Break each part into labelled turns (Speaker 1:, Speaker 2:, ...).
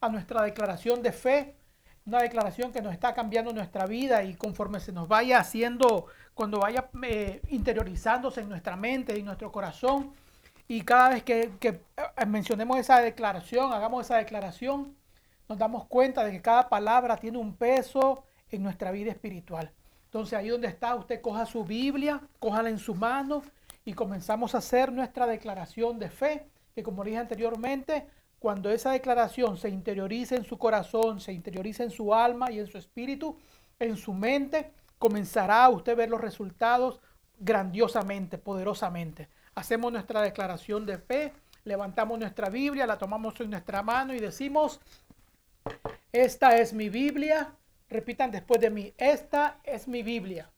Speaker 1: a nuestra declaración de fe, una declaración que nos está cambiando nuestra vida y conforme se nos vaya haciendo, cuando vaya eh, interiorizándose en nuestra mente y nuestro corazón, y cada vez que, que eh, mencionemos esa declaración, hagamos esa declaración, nos damos cuenta de que cada palabra tiene un peso en nuestra vida espiritual. Entonces ahí donde está, usted coja su Biblia, cójala en su mano y comenzamos a hacer nuestra declaración de fe, que como dije anteriormente, cuando esa declaración se interioriza en su corazón, se interioriza en su alma y en su espíritu, en su mente, comenzará a usted ver los resultados grandiosamente, poderosamente. Hacemos nuestra declaración de fe, levantamos nuestra Biblia, la tomamos en nuestra mano y decimos, esta es mi Biblia. Repitan después de mí, esta es mi Biblia.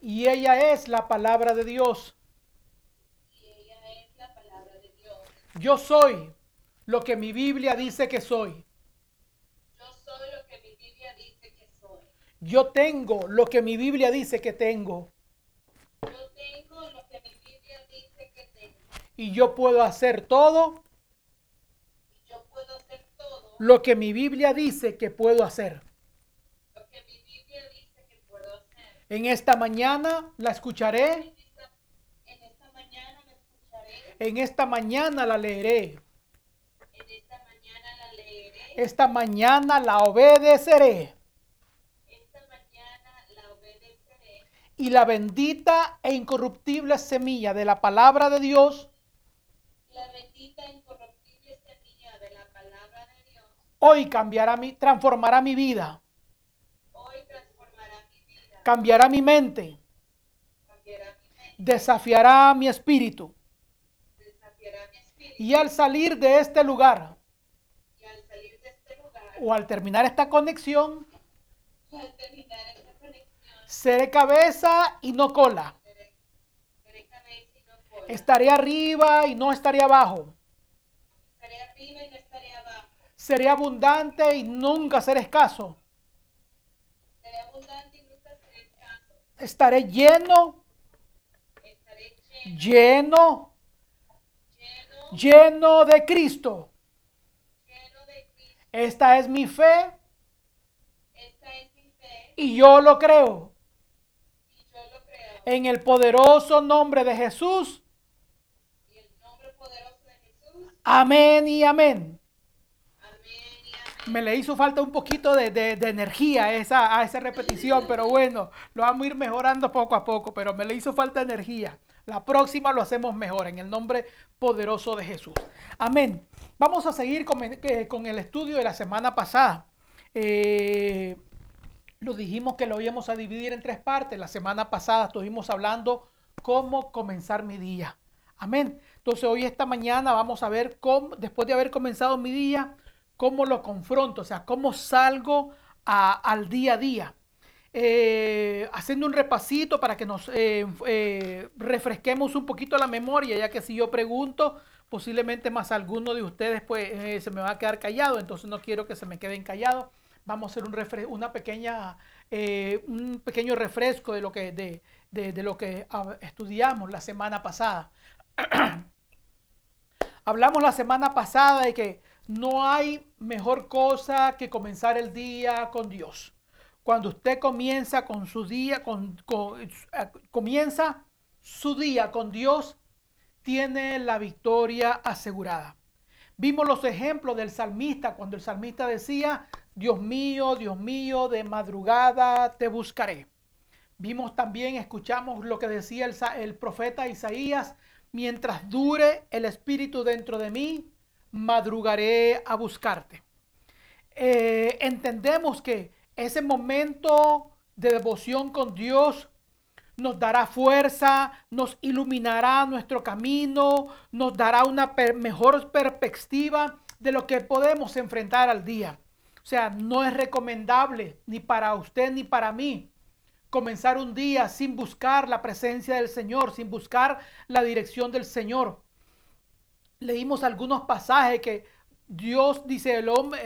Speaker 1: Y ella es la palabra de Dios. Yo soy lo que mi Biblia dice que soy.
Speaker 2: Yo soy lo que mi Biblia dice que soy.
Speaker 1: Yo tengo lo que mi Biblia dice que tengo.
Speaker 2: Yo tengo lo que mi Biblia dice que tengo.
Speaker 1: Y yo puedo hacer todo
Speaker 2: Y yo puedo hacer todo
Speaker 1: lo que mi Biblia dice que puedo hacer.
Speaker 2: lo que mi Biblia dice que puedo hacer.
Speaker 1: En esta mañana la escucharé,
Speaker 2: En esta, en esta mañana me escucharé.
Speaker 1: En esta mañana la leeré,
Speaker 2: En esta mañana la leeré.
Speaker 1: esta mañana la obedeceré.
Speaker 2: Esta mañana la obedeceré.
Speaker 1: Y la bendita e incorruptible semilla de la palabra de Dios
Speaker 2: La bendita incorruptible semilla de la palabra de Dios
Speaker 1: hoy cambiará mi, transformará mi vida,
Speaker 2: hoy transformará mi vida.
Speaker 1: cambiará mi mente,
Speaker 2: Cambiará mi mente.
Speaker 1: desafiará mi espíritu.
Speaker 2: Desafiará mi espíritu.
Speaker 1: Y al salir de este lugar
Speaker 2: Y al salir de este lugar.
Speaker 1: o al terminar esta conexión, seré cabeza y no cola. Estaré arriba y no estaré abajo. Seré abundante y nunca seré escaso.
Speaker 2: Seré abundante y nunca seré escaso.
Speaker 1: Estaré lleno,
Speaker 2: Estaré lleno,
Speaker 1: lleno,
Speaker 2: lleno,
Speaker 1: de Cristo. Esta es mi fe y yo lo creo. En el poderoso nombre de Jesús. Amén y amén. Me le hizo falta un poquito de, de- de energía esa, a esa repetición, pero bueno, lo vamos a ir mejorando poco a poco, pero me le hizo falta energía. La próxima lo hacemos mejor en el nombre poderoso de Jesús. Amén. Vamos a seguir con, eh, el estudio de la semana pasada. Eh, lo dijimos que lo íbamos a dividir en tres partes. La semana pasada estuvimos hablando cómo comenzar mi día. Amén. Entonces hoy esta mañana vamos a ver cómo, después de haber comenzado mi día, cómo lo confronto, o sea, cómo salgo a- al día a día. Eh, haciendo un repasito para que nos eh, eh, refresquemos un poquito la memoria, ya que si yo pregunto, posiblemente más alguno de ustedes pues se me va a quedar callado, entonces no quiero que se me queden callados. Vamos a hacer un una pequeña, un pequeño refresco de lo que, de, de- lo que estudiamos la semana pasada. Hablamos la semana pasada de que no hay mejor cosa que comenzar el día con Dios. Cuando usted comienza con su día, con, eh, comienza su día con Dios, tiene la victoria asegurada. Vimos los ejemplos del salmista cuando el salmista decía, Dios mío, Dios mío, de madrugada te buscaré. Vimos también, escuchamos lo que decía el profeta Isaías, mientras dure el espíritu dentro de mí, madrugaré a buscarte. Eh, entendemos que ese momento de devoción con Dios nos dará fuerza, nos iluminará nuestro camino, nos dará una mejor perspectiva de lo que podemos enfrentar al día. O sea, no es recomendable ni para usted ni para mí comenzar un día sin buscar la presencia del Señor, sin buscar la dirección del Señor. Leímos algunos pasajes que Dios dice, el hombre,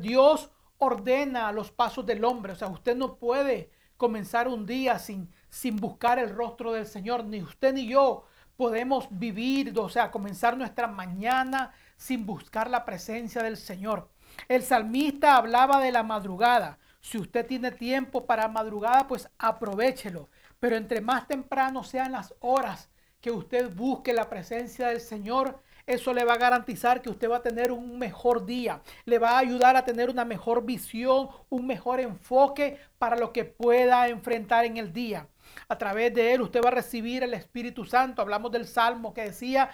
Speaker 1: Dios ordena los pasos del hombre. O sea, usted no puede comenzar un día sin, sin buscar el rostro del Señor, ni usted ni yo podemos vivir, o sea, comenzar nuestra mañana sin buscar la presencia del Señor. El salmista hablaba de la madrugada. Si usted tiene tiempo para madrugada, pues aprovechelo. Pero entre más temprano sean las horas que usted busque la presencia del Señor, eso le va a garantizar que usted va a tener un mejor día, le va a ayudar a tener una mejor visión, un mejor enfoque para lo que pueda enfrentar en el día. A través de él usted va a recibir el Espíritu Santo. Hablamos del Salmo que decía,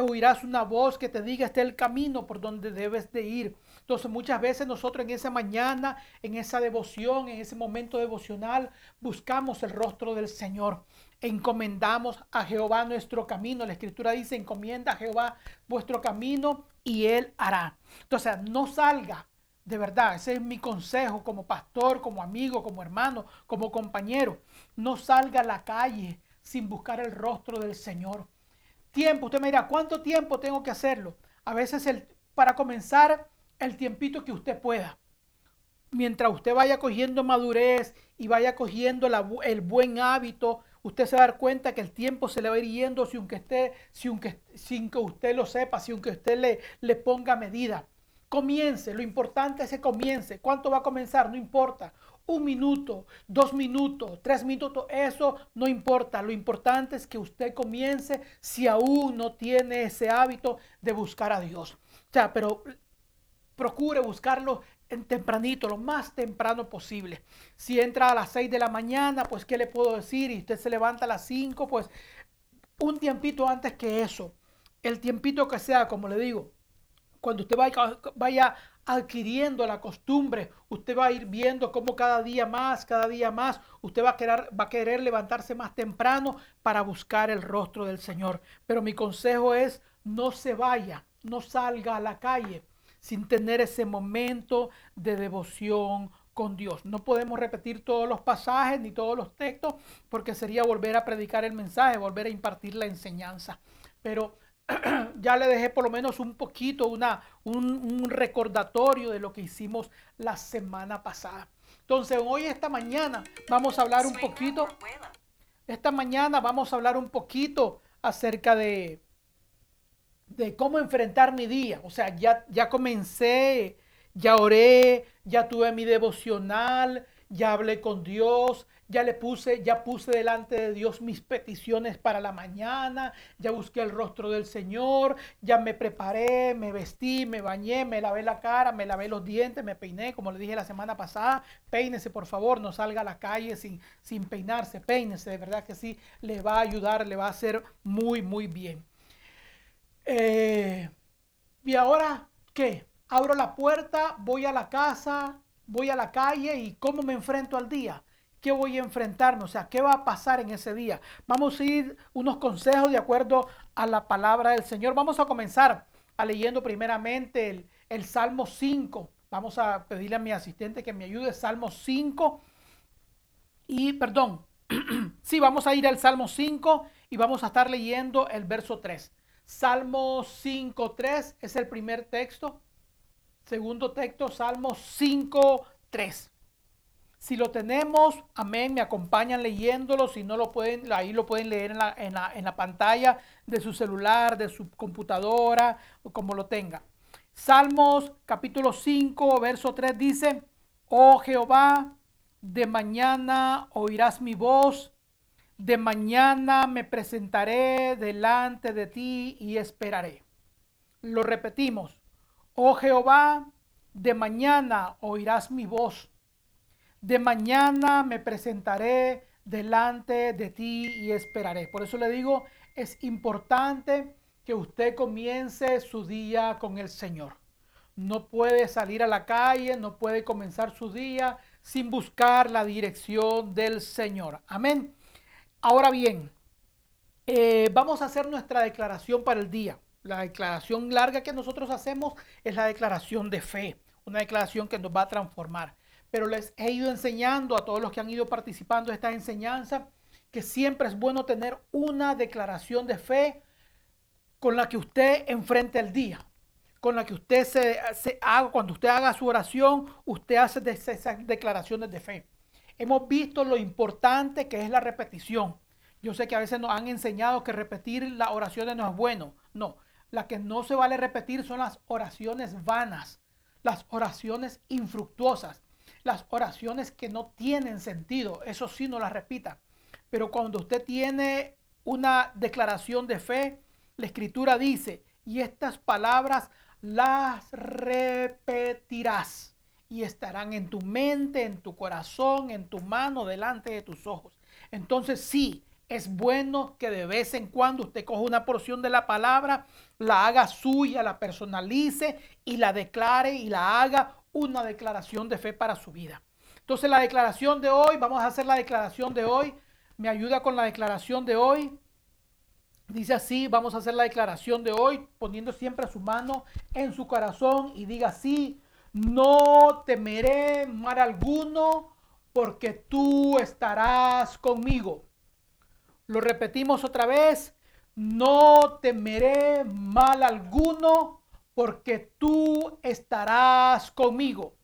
Speaker 1: oirás una voz que te diga este es el camino por donde debes de ir. Entonces muchas veces nosotros en esa mañana, en esa devoción, en ese momento devocional, buscamos el rostro del Señor encomendamos a Jehová nuestro camino. La escritura dice, encomienda a Jehová vuestro camino y él hará. Entonces, no salga, de verdad, ese es mi consejo como pastor, como amigo, como hermano, como compañero. No salga a la calle sin buscar el rostro del Señor. Tiempo, usted me dirá, ¿cuánto tiempo tengo que hacerlo? A veces el, para comenzar, el tiempito que usted pueda mientras usted vaya cogiendo madurez y vaya cogiendo el buen hábito usted se va a dar cuenta que el tiempo se le va a ir yendo sin que, sin que usted lo sepa, sin que usted le, le ponga medida. Comience, lo importante es que comience. ¿Cuánto va a comenzar? No importa. Un minuto, dos minutos, tres minutos, eso no importa. Lo importante es que usted comience si aún no tiene ese hábito de buscar a Dios. O sea, pero procure buscarlo tempranito, lo más temprano posible. Si entra a las 6 de la mañana, pues ¿qué le puedo decir? Y usted se levanta a las 5, pues un tiempito antes que eso. El tiempito que sea, como le digo, cuando usted vaya, vaya adquiriendo la costumbre, usted va a ir viendo cómo cada día más, cada día más, usted va a querer, va a querer levantarse más temprano para buscar el rostro del Señor. Pero mi consejo es, no se vaya, no salga a la calle sin tener ese momento de devoción con Dios. No podemos repetir todos los pasajes ni todos los textos porque sería volver a predicar el mensaje, volver a impartir la enseñanza. Pero ya le dejé por lo menos un poquito, una, un, recordatorio de lo que hicimos la semana pasada. Entonces, hoy, esta mañana, vamos a hablar un poquito. Esta mañana vamos a hablar un poquito acerca de, de cómo enfrentar mi día. O sea, ya, ya comencé, ya oré, ya tuve mi devocional, ya hablé con Dios, ya le puse, ya puse delante de Dios mis peticiones para la mañana, ya busqué el rostro del Señor, ya me preparé, me vestí, me bañé, me lavé la cara, me lavé los dientes, me peiné, como le dije la semana pasada, peínese por favor, no salga a la calle sin, sin peinarse, peínese, de verdad que sí, le va a ayudar, le va a hacer muy, muy bien. Eh, y ahora, ¿qué? Abro la puerta, voy a la casa, voy a la calle y cómo me enfrento al día. ¿Qué voy a enfrentarme? O sea, ¿qué va a pasar en ese día? Vamos a ir unos consejos de acuerdo a la palabra del Señor. Vamos a comenzar a leyendo primeramente el, el Salmo 5. Vamos a pedirle a mi asistente que me ayude. Salmo 5. Y, perdón, sí, vamos a ir al Salmo 5 y vamos a estar leyendo el verso 3. Salmo 5.3 es el primer texto. Segundo texto, Salmo 5.3. Si lo tenemos, amén, me acompañan leyéndolo. Si no lo pueden, ahí lo pueden leer en la, en la, en la pantalla de su celular, de su computadora, o como lo tenga. Salmos capítulo 5, verso 3 dice, oh Jehová, de mañana oirás mi voz de mañana me presentaré delante de ti y esperaré. Lo repetimos. Oh Jehová, de mañana oirás mi voz. De mañana me presentaré delante de ti y esperaré. Por eso le digo, es importante que usted comience su día con el Señor. No puede salir a la calle, no puede comenzar su día sin buscar la dirección del Señor. Amén. Ahora bien, eh, vamos a hacer nuestra declaración para el día. La declaración larga que nosotros hacemos es la declaración de fe, una declaración que nos va a transformar. Pero les he ido enseñando a todos los que han ido participando de esta enseñanza que siempre es bueno tener una declaración de fe con la que usted enfrente el día, con la que usted se, haga, cuando usted haga su oración, usted hace esas declaraciones de fe hemos visto lo importante que es la repetición. Yo sé que a veces nos han enseñado que repetir las oraciones no es bueno. No, la que no se vale repetir son las oraciones vanas, las oraciones infructuosas, las oraciones que no tienen sentido. Eso sí no las repita. Pero cuando usted tiene una declaración de fe, la escritura dice, y estas palabras las repetirás y estarán en tu mente, en tu corazón, en tu mano, delante de tus ojos. Entonces sí, es bueno que de vez en cuando usted coja una porción de la palabra, la haga suya, la personalice y la declare y la haga una declaración de fe para su vida. Entonces la declaración de hoy, vamos a hacer la declaración de hoy. Me ayuda con la declaración de hoy. Dice así, vamos a hacer la declaración de hoy, poniendo siempre su mano en su corazón y diga así, no temeré mal alguno porque tú estarás conmigo. Lo repetimos otra vez, no temeré mal alguno porque tú estarás conmigo.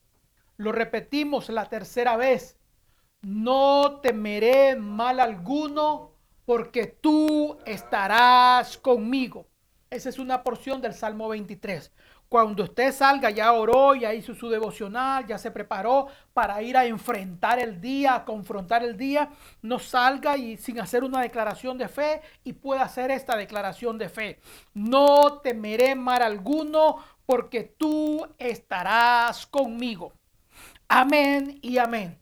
Speaker 1: Lo repetimos la tercera vez, no temeré mal alguno porque tú estarás conmigo. Esa es una porción del Salmo 23. Cuando usted salga, ya oró, ya hizo su devocional, ya se preparó para ir a enfrentar el día, a confrontar el día, no salga y sin hacer una declaración de fe y pueda hacer esta declaración de fe. No temeré mal alguno porque tú estarás conmigo. Amén y amén.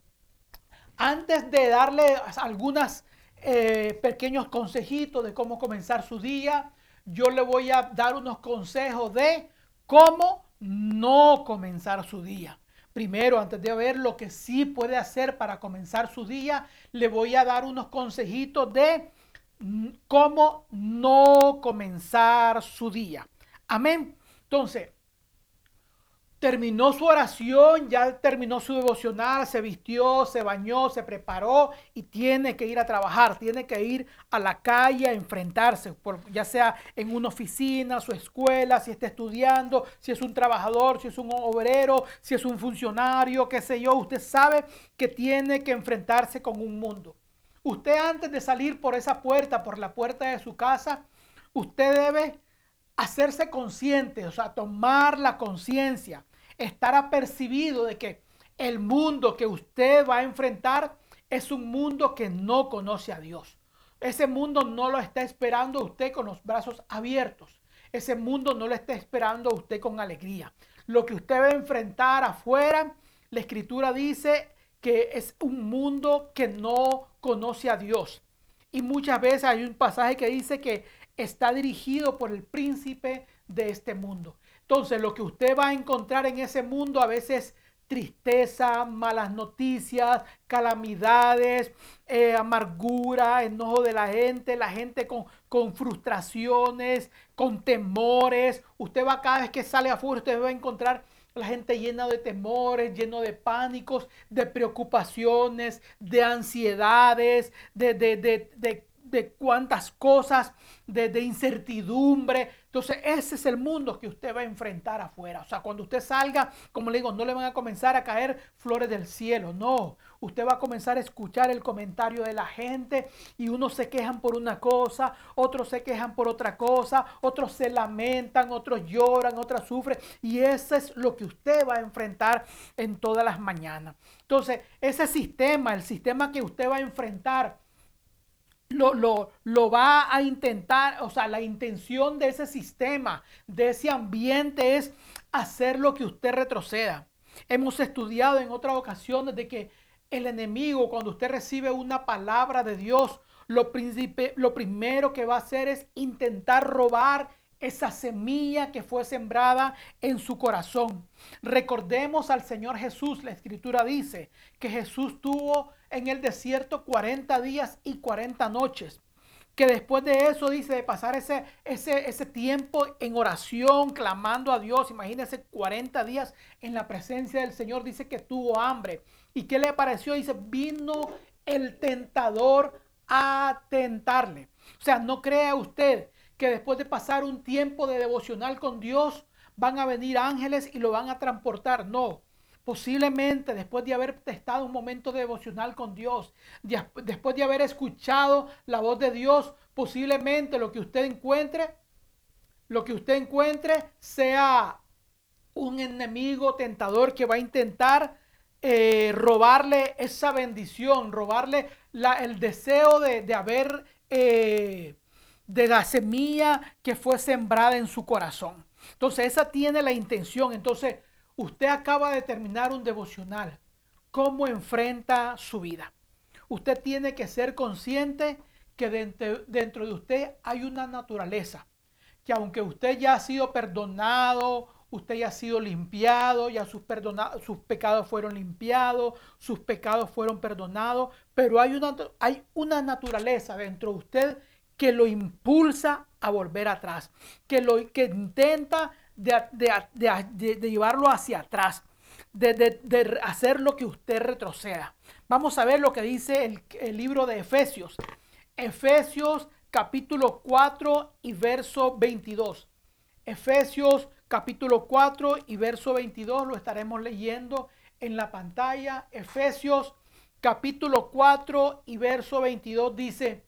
Speaker 1: Antes de darle algunos eh, pequeños consejitos de cómo comenzar su día, yo le voy a dar unos consejos de cómo no comenzar su día. Primero, antes de ver lo que sí puede hacer para comenzar su día, le voy a dar unos consejitos de mm, cómo no comenzar su día. Amén. Entonces, terminó su oración, ya terminó su devocional, se vistió, se bañó, se preparó y tiene que ir a trabajar, tiene que ir a la calle a enfrentarse, ya sea en una oficina, su escuela, si está estudiando, si es un trabajador, si es un obrero, si es un funcionario, qué sé yo, usted sabe que tiene que enfrentarse con un mundo. Usted antes de salir por esa puerta, por la puerta de su casa, usted debe hacerse consciente, o sea, tomar la conciencia estar apercibido de que el mundo que usted va a enfrentar es un mundo que no conoce a Dios. Ese mundo no lo está esperando usted con los brazos abiertos. Ese mundo no lo está esperando usted con alegría. Lo que usted va a enfrentar afuera, la escritura dice que es un mundo que no conoce a Dios. Y muchas veces hay un pasaje que dice que está dirigido por el príncipe de este mundo. Entonces, lo que usted va a encontrar en ese mundo a veces tristeza, malas noticias, calamidades, eh, amargura, enojo de la gente, la gente con, con, frustraciones, con temores. Usted va cada vez que sale afuera, usted va a encontrar la gente llena de temores, lleno de pánicos, de preocupaciones, de ansiedades, de, de, de, de de cuántas cosas, de, incertidumbre. Entonces, ese es el mundo que usted va a enfrentar afuera. O sea, cuando usted salga, como le digo, no le van a comenzar a caer flores del cielo. No, usted va a comenzar a escuchar el comentario de la gente y unos se quejan por una cosa, otros se quejan por otra cosa, otros se lamentan, otros lloran, otros sufren. Y ese es lo que usted va a enfrentar en todas las mañanas. Entonces, ese sistema, el sistema que usted va a enfrentar, lo, lo, va a intentar, o sea, la intención de ese sistema, de ese ambiente es hacer lo que usted retroceda. Hemos estudiado en otras ocasiones de que el enemigo, cuando usted recibe una palabra de Dios, lo, lo primero que va a hacer es intentar robar esa semilla que fue sembrada en su corazón. Recordemos al Señor Jesús, la escritura dice que Jesús tuvo en el desierto 40 días y 40 noches. Que después de eso dice de pasar ese, ese, ese tiempo en oración, clamando a Dios. Imagínense 40 días en la presencia del Señor. Dice que tuvo hambre. ¿Y qué le apareció? Dice, vino el tentador a tentarle. O sea, no crea usted que después de pasar un tiempo de devocional con Dios, van a venir ángeles y lo van a transportar. No, Posiblemente después de haber estado un momento devocional con Dios, después de haber escuchado la voz de Dios, posiblemente lo que usted encuentre, lo que usted encuentre sea un enemigo tentador que va a intentar eh, robarle esa bendición, robarle el deseo de, haber, eh, de la semilla que fue sembrada en su corazón. Entonces, esa tiene la intención. Entonces, usted acaba de terminar un devocional. ¿Cómo enfrenta su vida? Usted tiene que ser consciente que dentro, de usted hay una naturaleza. Que aunque usted ya ha sido perdonado, usted ya ha sido limpiado, ya sus, sus pecados fueron limpiados, sus pecados fueron perdonados, pero hay una, hay una naturaleza dentro de usted que lo impulsa a volver atrás, que, lo, que intenta de, llevarlo hacia atrás, de, hacer lo que usted retroceda. Vamos a ver lo que dice el, el libro de Efesios. Efesios capítulo 4 y verso 22. Efesios capítulo 4 y verso 22 lo estaremos leyendo en la pantalla. Efesios capítulo 4 y verso 22 dice,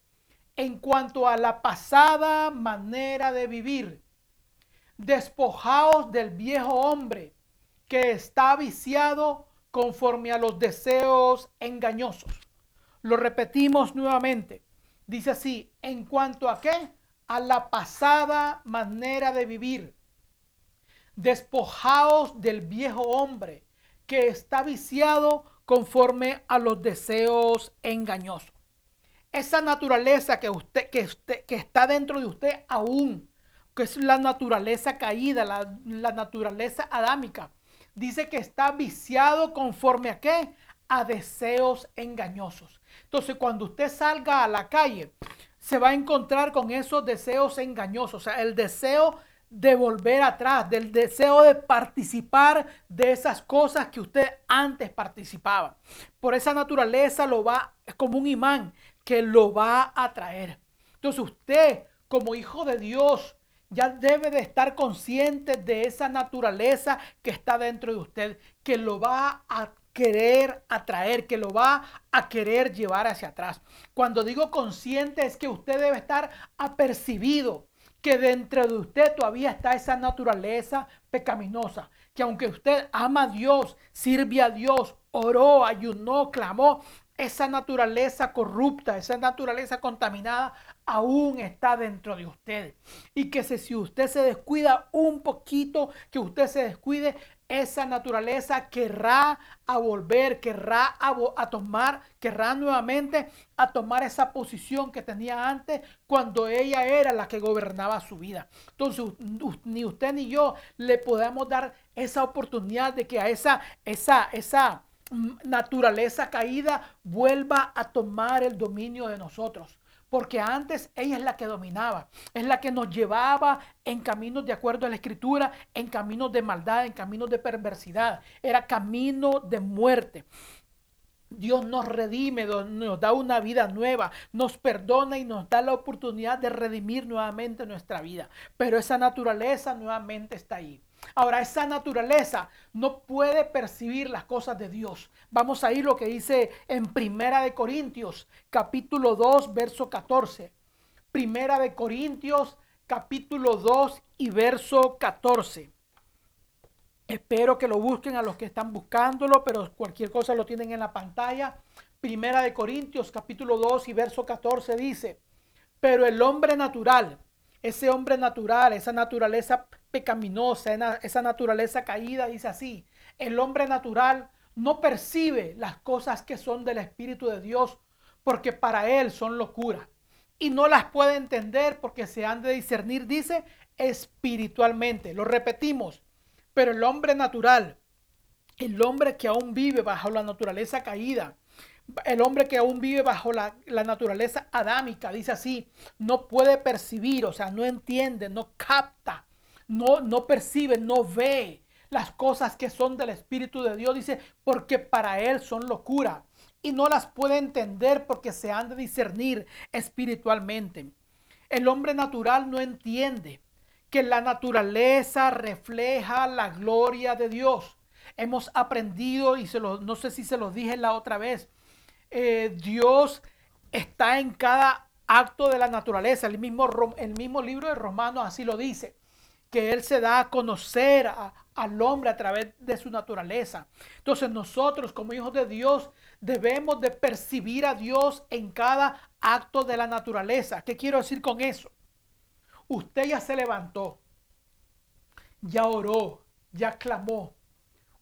Speaker 1: en cuanto a la pasada manera de vivir. Despojaos del viejo hombre que está viciado conforme a los deseos engañosos. Lo repetimos nuevamente. Dice así, en cuanto a qué? A la pasada manera de vivir. Despojaos del viejo hombre que está viciado conforme a los deseos engañosos esa naturaleza que usted, que que está dentro de usted aún, que es la naturaleza caída, la, la naturaleza adámica, dice que está viciado conforme a qué? A deseos engañosos. Entonces, cuando usted salga a la calle, se va a encontrar con esos deseos engañosos, o sea, el deseo de volver atrás, del deseo de participar de esas cosas que usted antes participaba. Por esa naturaleza lo va, es como un imán, que lo va a traer. Entonces usted como hijo de Dios ya debe de estar consciente de esa naturaleza que está dentro de usted, que lo va a querer atraer, que lo va a querer llevar hacia atrás. Cuando digo consciente es que usted debe estar apercibido que dentro de usted todavía está esa naturaleza pecaminosa, que aunque usted ama a Dios, sirve a Dios, oró, ayunó, clamó, esa naturaleza corrupta, esa naturaleza contaminada aún está dentro de usted. Y que si usted se descuida un poquito, que usted se descuide, esa naturaleza querrá a volver, querrá a, tomar, querrá nuevamente a tomar esa posición que tenía antes cuando ella era la que gobernaba su vida. Entonces, ni usted ni yo le podemos dar esa oportunidad de que a esa, esa, esa, naturaleza caída vuelva a tomar el dominio de nosotros. Porque antes ella es la que dominaba, es la que nos llevaba en caminos de acuerdo a la escritura, en caminos de maldad, en caminos de perversidad. Era camino de muerte. Dios nos redime, nos da una vida nueva, nos perdona y nos da la oportunidad de redimir nuevamente nuestra vida. Pero esa naturaleza nuevamente está ahí. Ahora, esa naturaleza no puede percibir las cosas de Dios. Vamos a ir lo que dice en Primera de Corintios, capítulo 2, verso 14. Primera de Corintios, capítulo 2 y verso 14. Espero que lo busquen a los que están buscándolo, pero cualquier cosa lo tienen en la pantalla. Primera de Corintios, capítulo 2 y verso 14 dice, pero el hombre natural, ese hombre natural, esa naturaleza pecaminosa, esa naturaleza caída, dice así, el hombre natural no percibe las cosas que son del Espíritu de Dios porque para él son locura y no las puede entender porque se han de discernir, dice, espiritualmente. Lo repetimos, pero el hombre natural, el hombre que aún vive bajo la naturaleza caída, el hombre que aún vive bajo la, la, naturaleza adámica, dice así, no puede percibir, o sea, no entiende, no capta no, no percibe, no ve las cosas que son del Espíritu de Dios, dice, porque para él son locura y no las puede entender porque se han de discernir espiritualmente. El hombre natural no entiende que la naturaleza refleja la gloria de Dios. hemos aprendido, y se lo, no sé si se los dije la otra vez, eh, Dios está en cada acto de la naturaleza. El mismo, el mismo libro de Romanos así lo dice, que Él se da a conocer al hombre a través de su naturaleza. Entonces nosotros como hijos de Dios debemos de percibir a Dios en cada acto de la naturaleza. ¿Qué quiero decir con eso? Usted ya se levantó, ya oró, ya clamó.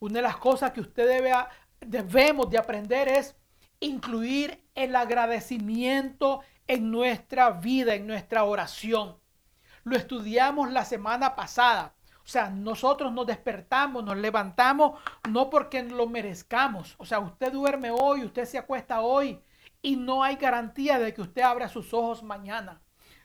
Speaker 1: Una de las cosas que usted debe, debemos de aprender es incluir el agradecimiento en nuestra vida, en nuestra oración. Lo estudiamos la semana pasada. O sea, nosotros nos despertamos, nos levantamos, no porque lo merezcamos. O sea, usted duerme hoy, usted se acuesta hoy y no hay garantía de que usted abra sus ojos mañana.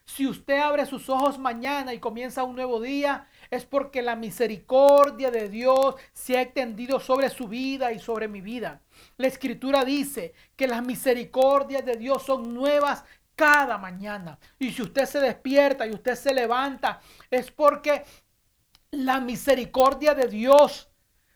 Speaker 1: Si usted abre sus ojos mañana y comienza un nuevo día, es porque la misericordia de Dios se ha extendido sobre su vida y sobre mi vida. La escritura dice que las misericordias de Dios son nuevas cada mañana. Y si usted se despierta y usted se levanta, es porque la misericordia de Dios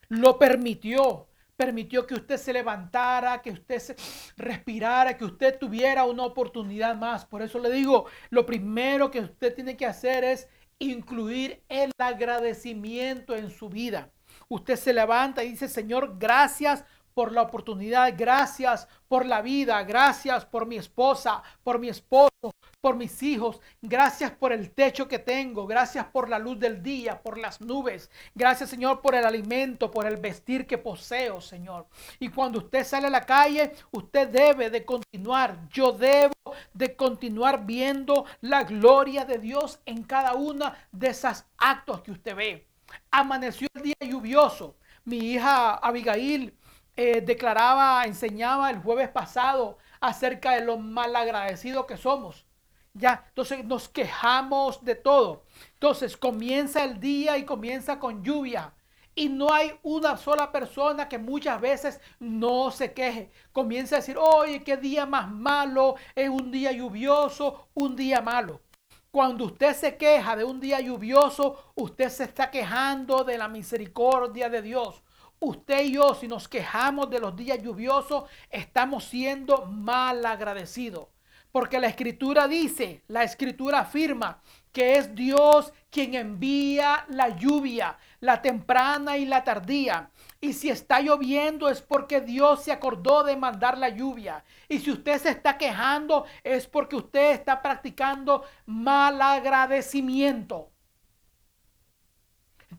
Speaker 1: lo permitió permitió que usted se levantara, que usted se respirara, que usted tuviera una oportunidad más. Por eso le digo, lo primero que usted tiene que hacer es incluir el agradecimiento en su vida. Usted se levanta y dice, Señor, gracias por la oportunidad, gracias por la vida, gracias por mi esposa, por mi esposo, por mis hijos, gracias por el techo que tengo, gracias por la luz del día, por las nubes, gracias Señor por el alimento, por el vestir que poseo, Señor. Y cuando usted sale a la calle, usted debe de continuar, yo debo de continuar viendo la gloria de Dios en cada una de esos actos que usted ve. Amaneció el día lluvioso. Mi hija Abigail eh, declaraba, enseñaba el jueves pasado acerca de lo malagradecido que somos. Ya, entonces nos quejamos de todo. Entonces comienza el día y comienza con lluvia. Y no hay una sola persona que muchas veces no se queje. Comienza a decir, oye, qué día más malo, es un día lluvioso, un día malo. Cuando usted se queja de un día lluvioso, usted se está quejando de la misericordia de Dios. Usted y yo, si nos quejamos de los días lluviosos, estamos siendo mal agradecidos. Porque la escritura dice, la escritura afirma que es Dios quien envía la lluvia, la temprana y la tardía. Y si está lloviendo es porque Dios se acordó de mandar la lluvia. Y si usted se está quejando es porque usted está practicando mal agradecimiento.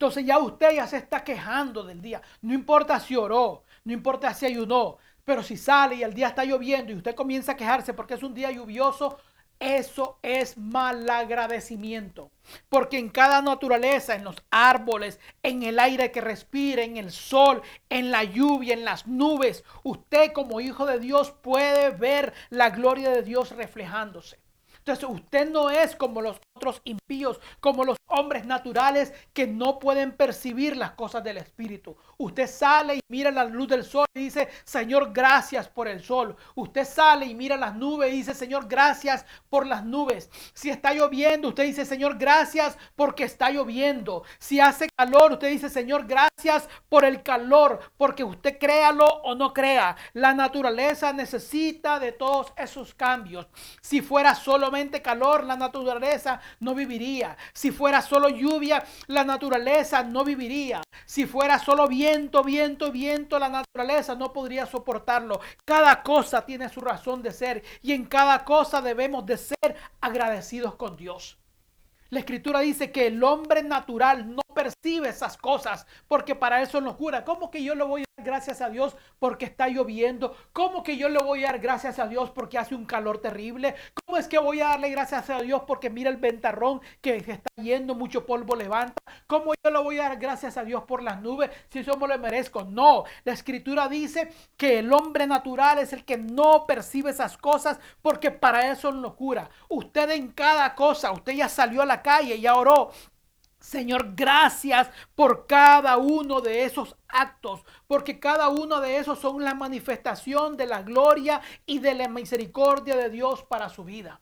Speaker 1: Entonces ya usted ya se está quejando del día. No importa si oró, no importa si ayunó, pero si sale y el día está lloviendo y usted comienza a quejarse porque es un día lluvioso, eso es mal agradecimiento. Porque en cada naturaleza, en los árboles, en el aire que respira, en el sol, en la lluvia, en las nubes, usted como hijo de Dios puede ver la gloria de Dios reflejándose. Entonces usted no es como los otros impíos, como los hombres naturales que no pueden percibir las cosas del Espíritu. Usted sale y mira la luz del sol y dice, Señor, gracias por el sol. Usted sale y mira las nubes y dice, Señor, gracias por las nubes. Si está lloviendo, usted dice, Señor, gracias porque está lloviendo. Si hace calor, usted dice, Señor, gracias por el calor, porque usted créalo o no crea. La naturaleza necesita de todos esos cambios. Si fuera calor, la naturaleza no viviría. Si fuera solo lluvia, la naturaleza no viviría. Si fuera solo viento, viento, viento, la naturaleza no podría soportarlo. Cada cosa tiene su razón de ser y en cada cosa debemos de ser agradecidos con Dios. La escritura dice que el hombre natural no percibe esas cosas porque para eso es locura. ¿Cómo que yo le voy gracias a Dios porque está lloviendo? ¿Cómo que yo le voy a dar gracias a Dios porque hace un calor terrible? ¿Cómo es que voy a darle gracias a Dios porque mira el ventarrón que se está yendo, mucho polvo levanta? ¿Cómo yo le voy a dar gracias a Dios por las nubes si eso me lo merezco? No, la escritura dice que el hombre natural es el que no percibe esas cosas porque para eso es locura. Usted en cada cosa, usted ya salió a la calle, y oró. Señor, gracias por cada uno de esos actos, porque cada uno de esos son la manifestación de la gloria y de la misericordia de Dios para su vida.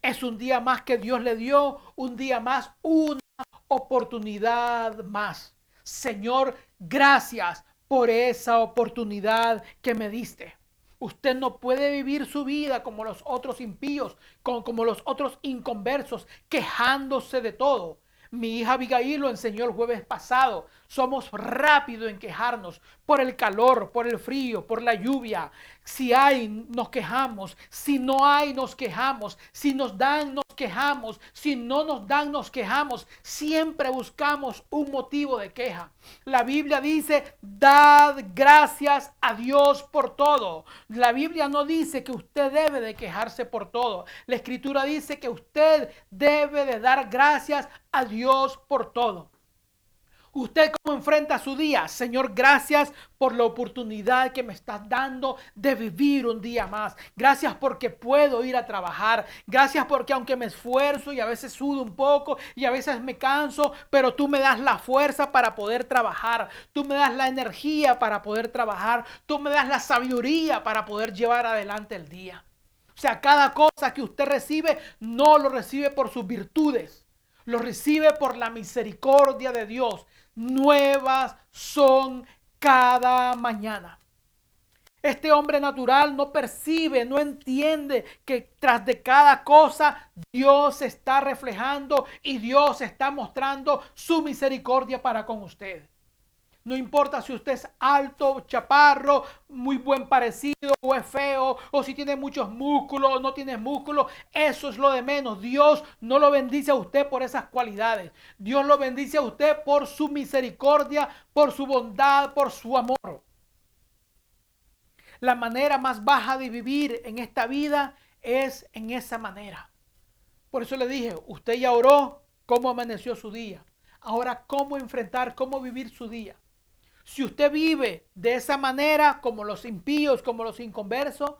Speaker 1: Es un día más que Dios le dio, un día más, una oportunidad más. Señor, gracias por esa oportunidad que me diste. Usted no puede vivir su vida como los otros impíos, como, los otros inconversos, quejándose de todo. Mi hija Abigail lo enseñó el jueves pasado. Somos rápidos en quejarnos por el calor, por el frío, por la lluvia. Si hay, nos quejamos. Si no hay, nos quejamos. Si nos dan, nos quejamos. Si no nos dan, nos quejamos. Siempre buscamos un motivo de queja. La Biblia dice, dad gracias a Dios por todo. La Biblia no dice que usted debe de quejarse por todo. La Escritura dice que usted debe de dar gracias a Dios por todo. ¿Usted cómo enfrenta su día? Señor, gracias por la oportunidad que me estás dando de vivir un día más. Gracias porque puedo ir a trabajar. Gracias porque aunque me esfuerzo y a veces sudo un poco y a veces me canso, pero tú me das la fuerza para poder trabajar. Tú me das la energía para poder trabajar. Tú me das la sabiduría para poder llevar adelante el día. O sea, cada cosa que usted recibe no lo recibe por sus virtudes. Lo recibe por la misericordia de Dios nuevas son cada mañana. Este hombre natural no percibe, no entiende que tras de cada cosa Dios está reflejando y Dios está mostrando su misericordia para con usted. No importa si usted es alto, chaparro, muy buen parecido o es feo, o si tiene muchos músculos o no tiene músculos, eso es lo de menos. Dios no lo bendice a usted por esas cualidades. Dios lo bendice a usted por su misericordia, por su bondad, por su amor. La manera más baja de vivir en esta vida es en esa manera. Por eso le dije, usted ya oró cómo amaneció su día. Ahora, cómo enfrentar, cómo vivir su día. Si usted vive de esa manera, como los impíos, como los inconversos,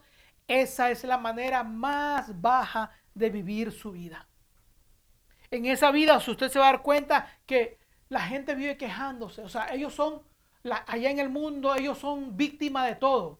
Speaker 1: esa es la manera más baja de vivir su vida. En esa vida, si usted se va a dar cuenta que la gente vive quejándose, o sea, ellos son, allá en el mundo, ellos son víctimas de todo. O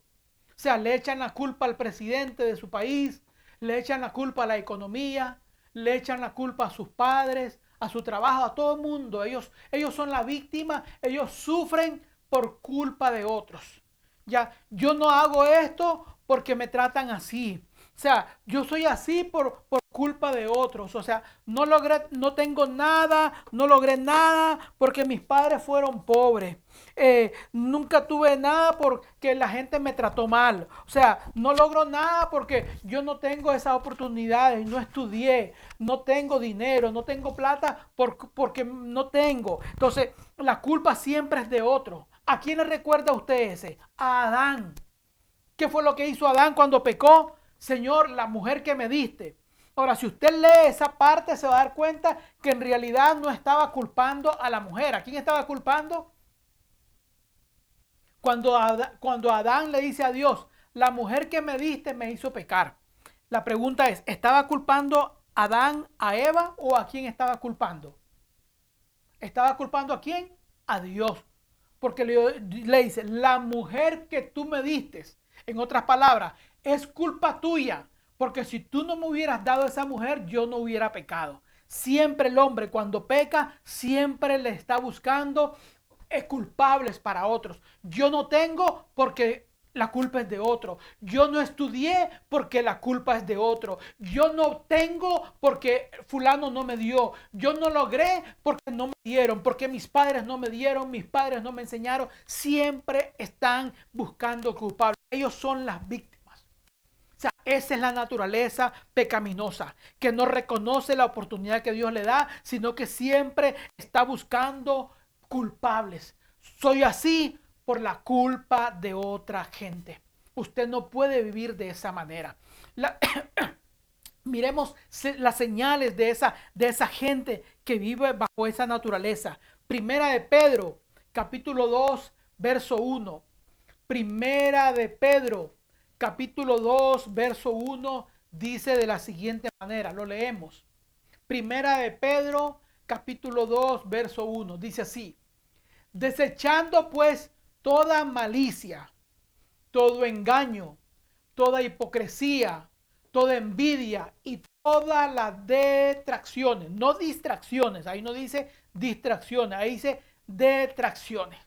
Speaker 1: sea, le echan la culpa al presidente de su país, le echan la culpa a la economía, le echan la culpa a sus padres, a su trabajo, a todo el mundo. Ellos, ellos son la víctima, ellos sufren por culpa de otros. Ya, yo no hago esto porque me tratan así. O sea, yo soy así por, por culpa de otros. O sea, no logré, no tengo nada, no logré nada porque mis padres fueron pobres. Eh, nunca tuve nada porque la gente me trató mal. O sea, no logro nada porque yo no tengo esas oportunidades, no estudié, no tengo dinero, no tengo plata porque no tengo. Entonces, la culpa siempre es de otro. ¿A quién le recuerda a usted ese? A Adán. ¿Qué fue lo que hizo Adán cuando pecó? Señor, la mujer que me diste. Ahora, si usted lee esa parte, se va a dar cuenta que en realidad no estaba culpando a la mujer. ¿A quién estaba culpando? Cuando Adán, cuando Adán le dice a Dios, la mujer que me diste me hizo pecar. La pregunta es, ¿estaba culpando Adán a Eva o a quién estaba culpando? ¿Estaba culpando a quién? A Dios porque le, dice, la mujer que tú me diste, en otras palabras, es culpa tuya, porque si tú no me hubieras dado esa mujer, yo no hubiera pecado. Siempre el hombre cuando peca, siempre le está buscando culpables para otros. Yo no tengo porque la culpa es de otro. Yo no estudié porque la culpa es de otro. Yo no tengo porque fulano no me dio. Yo no logré porque no me dieron, porque mis padres no me dieron, mis padres no me enseñaron. Siempre están buscando culpables. Ellos son las víctimas. O sea, esa es la naturaleza pecaminosa, que no reconoce la oportunidad que Dios le da, sino que siempre está buscando culpables. Soy así por la culpa de otra gente. Usted no puede vivir de esa manera. miremos las señales de esa, de esa gente que vive bajo esa naturaleza. Primera de Pedro, capítulo 2, verso 1. Primera de Pedro, capítulo 2, verso 1, dice de la siguiente manera, lo leemos. Primera de Pedro, capítulo 2, verso 1, dice así, desechando pues toda malicia, todo engaño, toda hipocresía, toda envidia y todas las detracciones, no distracciones, ahí no dice distracciones, ahí dice detracciones.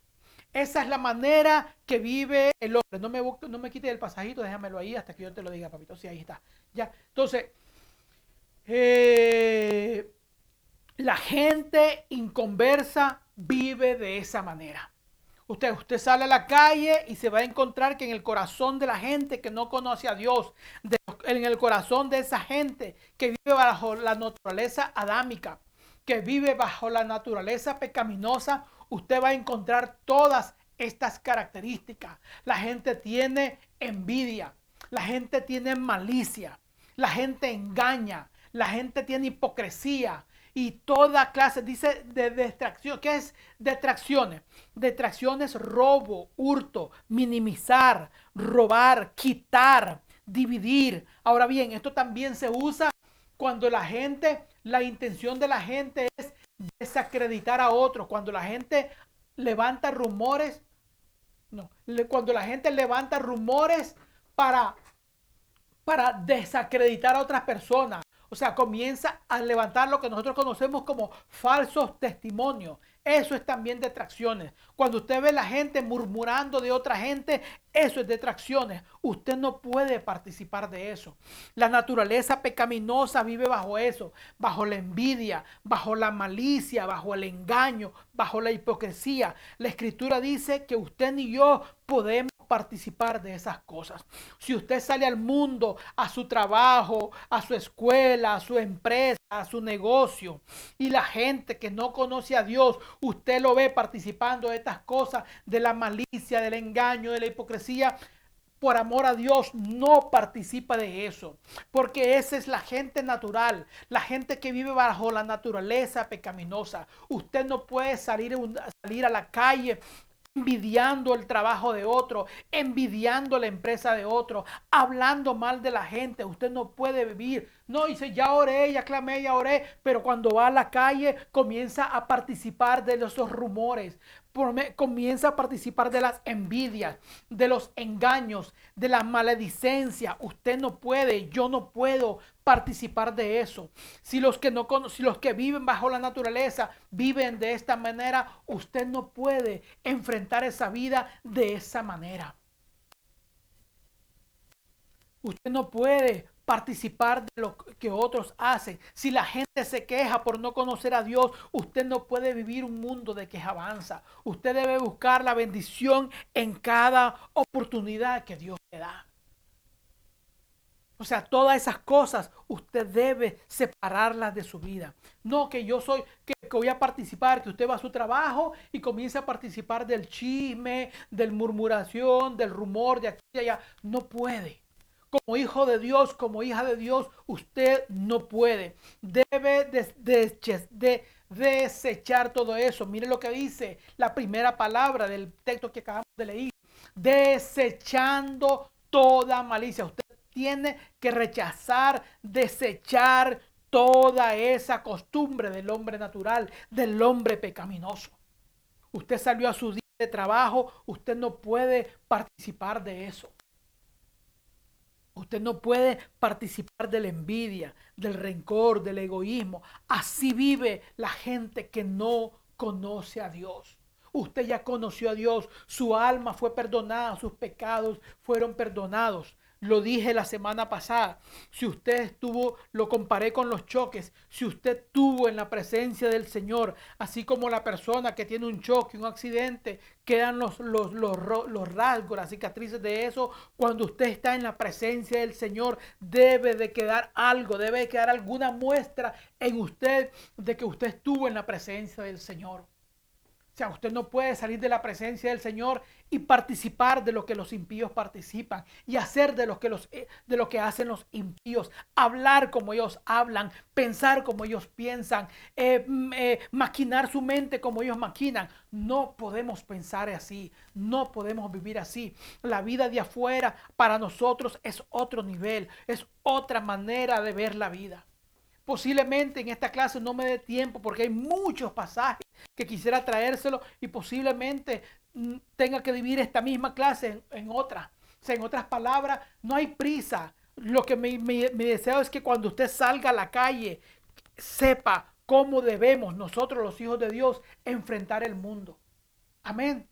Speaker 1: Esa es la manera que vive el hombre. No me, no me el pasajito, déjamelo ahí hasta que yo te lo diga, papito. Sí, ahí está. Ya. Entonces, eh, la gente inconversa vive de esa manera. Usted, usted sale a la calle y se va a encontrar que en el corazón de la gente que no conoce a Dios, en el corazón de esa gente que vive bajo la naturaleza adámica, que vive bajo la naturaleza pecaminosa, usted va a encontrar todas estas características. La gente tiene envidia, la gente tiene malicia, la gente engaña, la gente tiene hipocresía, y toda clase, dice de distracción. ¿Qué es distracciones? Distracciones, robo, hurto, minimizar, robar, quitar, dividir. Ahora bien, esto también se usa cuando la gente, la intención de la gente es desacreditar a otros, cuando la gente levanta rumores, no, cuando la gente levanta rumores para, para desacreditar a otras personas, o sea, comienza a levantar lo que nosotros conocemos como falsos testimonios. Eso es también detracciones. Cuando usted ve a la gente murmurando de otra gente, eso es detracciones. Usted no puede participar de eso. La naturaleza pecaminosa vive bajo eso, bajo la envidia, bajo la malicia, bajo el engaño, bajo la hipocresía. La escritura dice que usted ni yo podemos participar de esas cosas. Si usted sale al mundo, a su trabajo, a su escuela, a su empresa, a su negocio, y la gente que no conoce a Dios, usted lo ve participando de estas cosas, de la malicia, del engaño, de la hipocresía, por amor a Dios, no participa de eso. Porque esa es la gente natural, la gente que vive bajo la naturaleza pecaminosa. Usted no puede salir, salir a la calle envidiando el trabajo de otro, envidiando la empresa de otro, hablando mal de la gente. Usted no puede vivir. No dice, ya oré, ya clamé, ya oré, pero cuando va a la calle comienza a participar de esos rumores, comienza a participar de las envidias, de los engaños, de la maledicencia. Usted no puede, yo no puedo participar de eso. Si los que no si los que viven bajo la naturaleza viven de esta manera, usted no puede enfrentar esa vida de esa manera. Usted no puede participar de lo que otros hacen. Si la gente se queja por no conocer a Dios, usted no puede vivir un mundo de quejabanza. Usted debe buscar la bendición en cada oportunidad que Dios le da. O sea, todas esas cosas usted debe separarlas de su vida. No que yo soy, que, voy a participar, que usted va a su trabajo y comience a participar del chisme, del murmuración, del rumor de aquí y allá. No puede como hijo de Dios, como hija de Dios, usted no puede. Debe de, desechar todo eso. Mire lo que dice la primera palabra del texto que acabamos de leer. Desechando toda malicia. Usted tiene que rechazar, desechar toda esa costumbre del hombre natural, del hombre pecaminoso. Usted salió a su día de trabajo, usted no puede participar de eso. Usted no puede participar de la envidia, del rencor, del egoísmo. Así vive la gente que no conoce a Dios. Usted ya conoció a Dios, su alma fue perdonada, sus pecados fueron perdonados. Lo dije la semana pasada. Si usted estuvo, lo comparé con los choques. Si usted estuvo en la presencia del Señor, así como la persona que tiene un choque, un accidente, quedan los, los, los, los rasgos, las cicatrices de eso. Cuando usted está en la presencia del Señor, debe de quedar algo, debe de quedar alguna muestra en usted de que usted estuvo en la presencia del Señor. O sea, usted no puede salir de la presencia del Señor y participar de lo que los impíos participan y hacer de lo que, los, eh, de lo que hacen los impíos, hablar como ellos hablan, pensar como ellos piensan, eh, mm, eh, maquinar su mente como ellos maquinan. No podemos pensar así, no podemos vivir así. La vida de afuera para nosotros es otro nivel, es otra manera de ver la vida. Posiblemente en esta clase no me dé tiempo porque hay muchos pasajes que quisiera traérselo y posiblemente mm, tenga que dividir esta misma clase en, otra. O sea, en otras palabras, no hay prisa. Lo que me, deseo es que cuando usted salga a la calle, sepa cómo debemos nosotros los hijos de Dios enfrentar el mundo. Amén.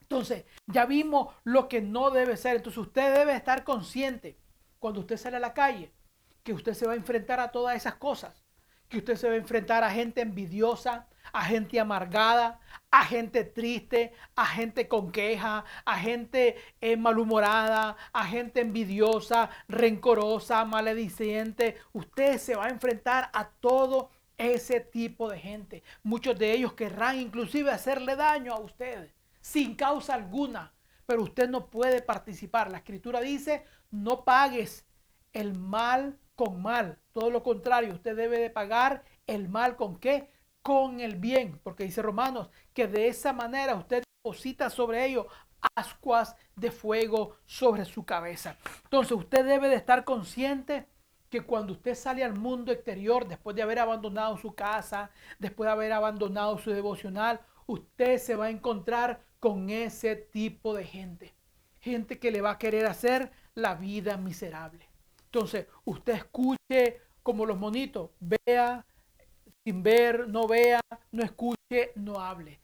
Speaker 1: Entonces, ya vimos lo que no debe ser. Entonces, usted debe estar consciente cuando usted sale a la calle que usted se va a enfrentar a todas esas cosas. Que usted se va a enfrentar a gente envidiosa, a gente amargada, a gente triste, a gente con queja, a gente eh, malhumorada, a gente envidiosa, rencorosa, malediciente. Usted se va a enfrentar a todo ese tipo de gente. Muchos de ellos querrán inclusive hacerle daño a usted sin causa alguna, pero usted no puede participar. La escritura dice, no pagues el mal con mal. Todo lo contrario, usted debe de pagar el mal con qué? Con el bien, porque dice Romanos que de esa manera usted deposita sobre ello ascuas de fuego sobre su cabeza. Entonces usted debe de estar consciente que cuando usted sale al mundo exterior, después de haber abandonado su casa, después de haber abandonado su devocional, usted se va a encontrar con ese tipo de gente. Gente que le va a querer hacer la vida miserable. Entonces, usted escuche como los monitos, vea sin ver, no vea, no escuche, no hable.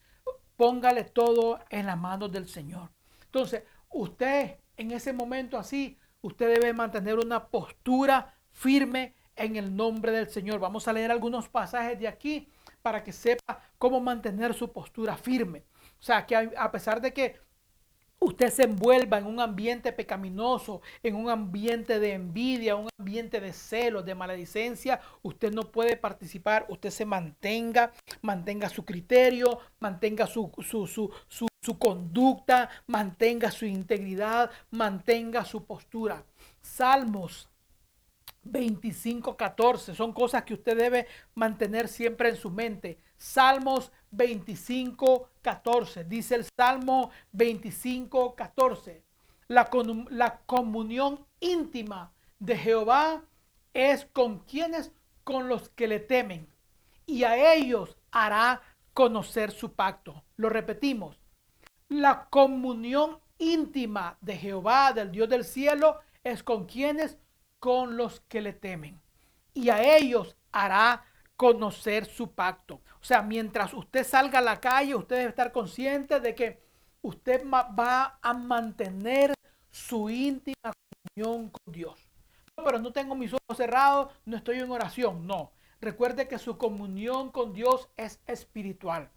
Speaker 1: Póngale todo en las manos del Señor. Entonces, usted en ese momento así, usted debe mantener una postura firme en el nombre del Señor. Vamos a leer algunos pasajes de aquí para que sepa cómo mantener su postura firme. O sea, que a pesar de que usted se envuelva en un ambiente pecaminoso, en un ambiente de envidia, un ambiente de celos, de maledicencia, usted no puede participar, usted se mantenga, mantenga su criterio, mantenga su, su, su, su conducta, mantenga su integridad, mantenga su postura. Salmos 25.14. Son cosas que usted debe mantener siempre en su mente. Salmos 25.14. Dice el Salmo 25.14. La, la comunión íntima de Jehová es con quienes, con los que le temen. Y a ellos hará conocer su pacto. Lo repetimos. La comunión íntima de Jehová, del Dios del cielo, es con quienes con los que le temen. Y a ellos hará conocer su pacto. O sea, mientras usted salga a la calle, usted debe estar consciente de que usted va a mantener su íntima comunión con Dios. pero no tengo mis ojos cerrados, no estoy en oración. No. Recuerde que su comunión con Dios es espiritual.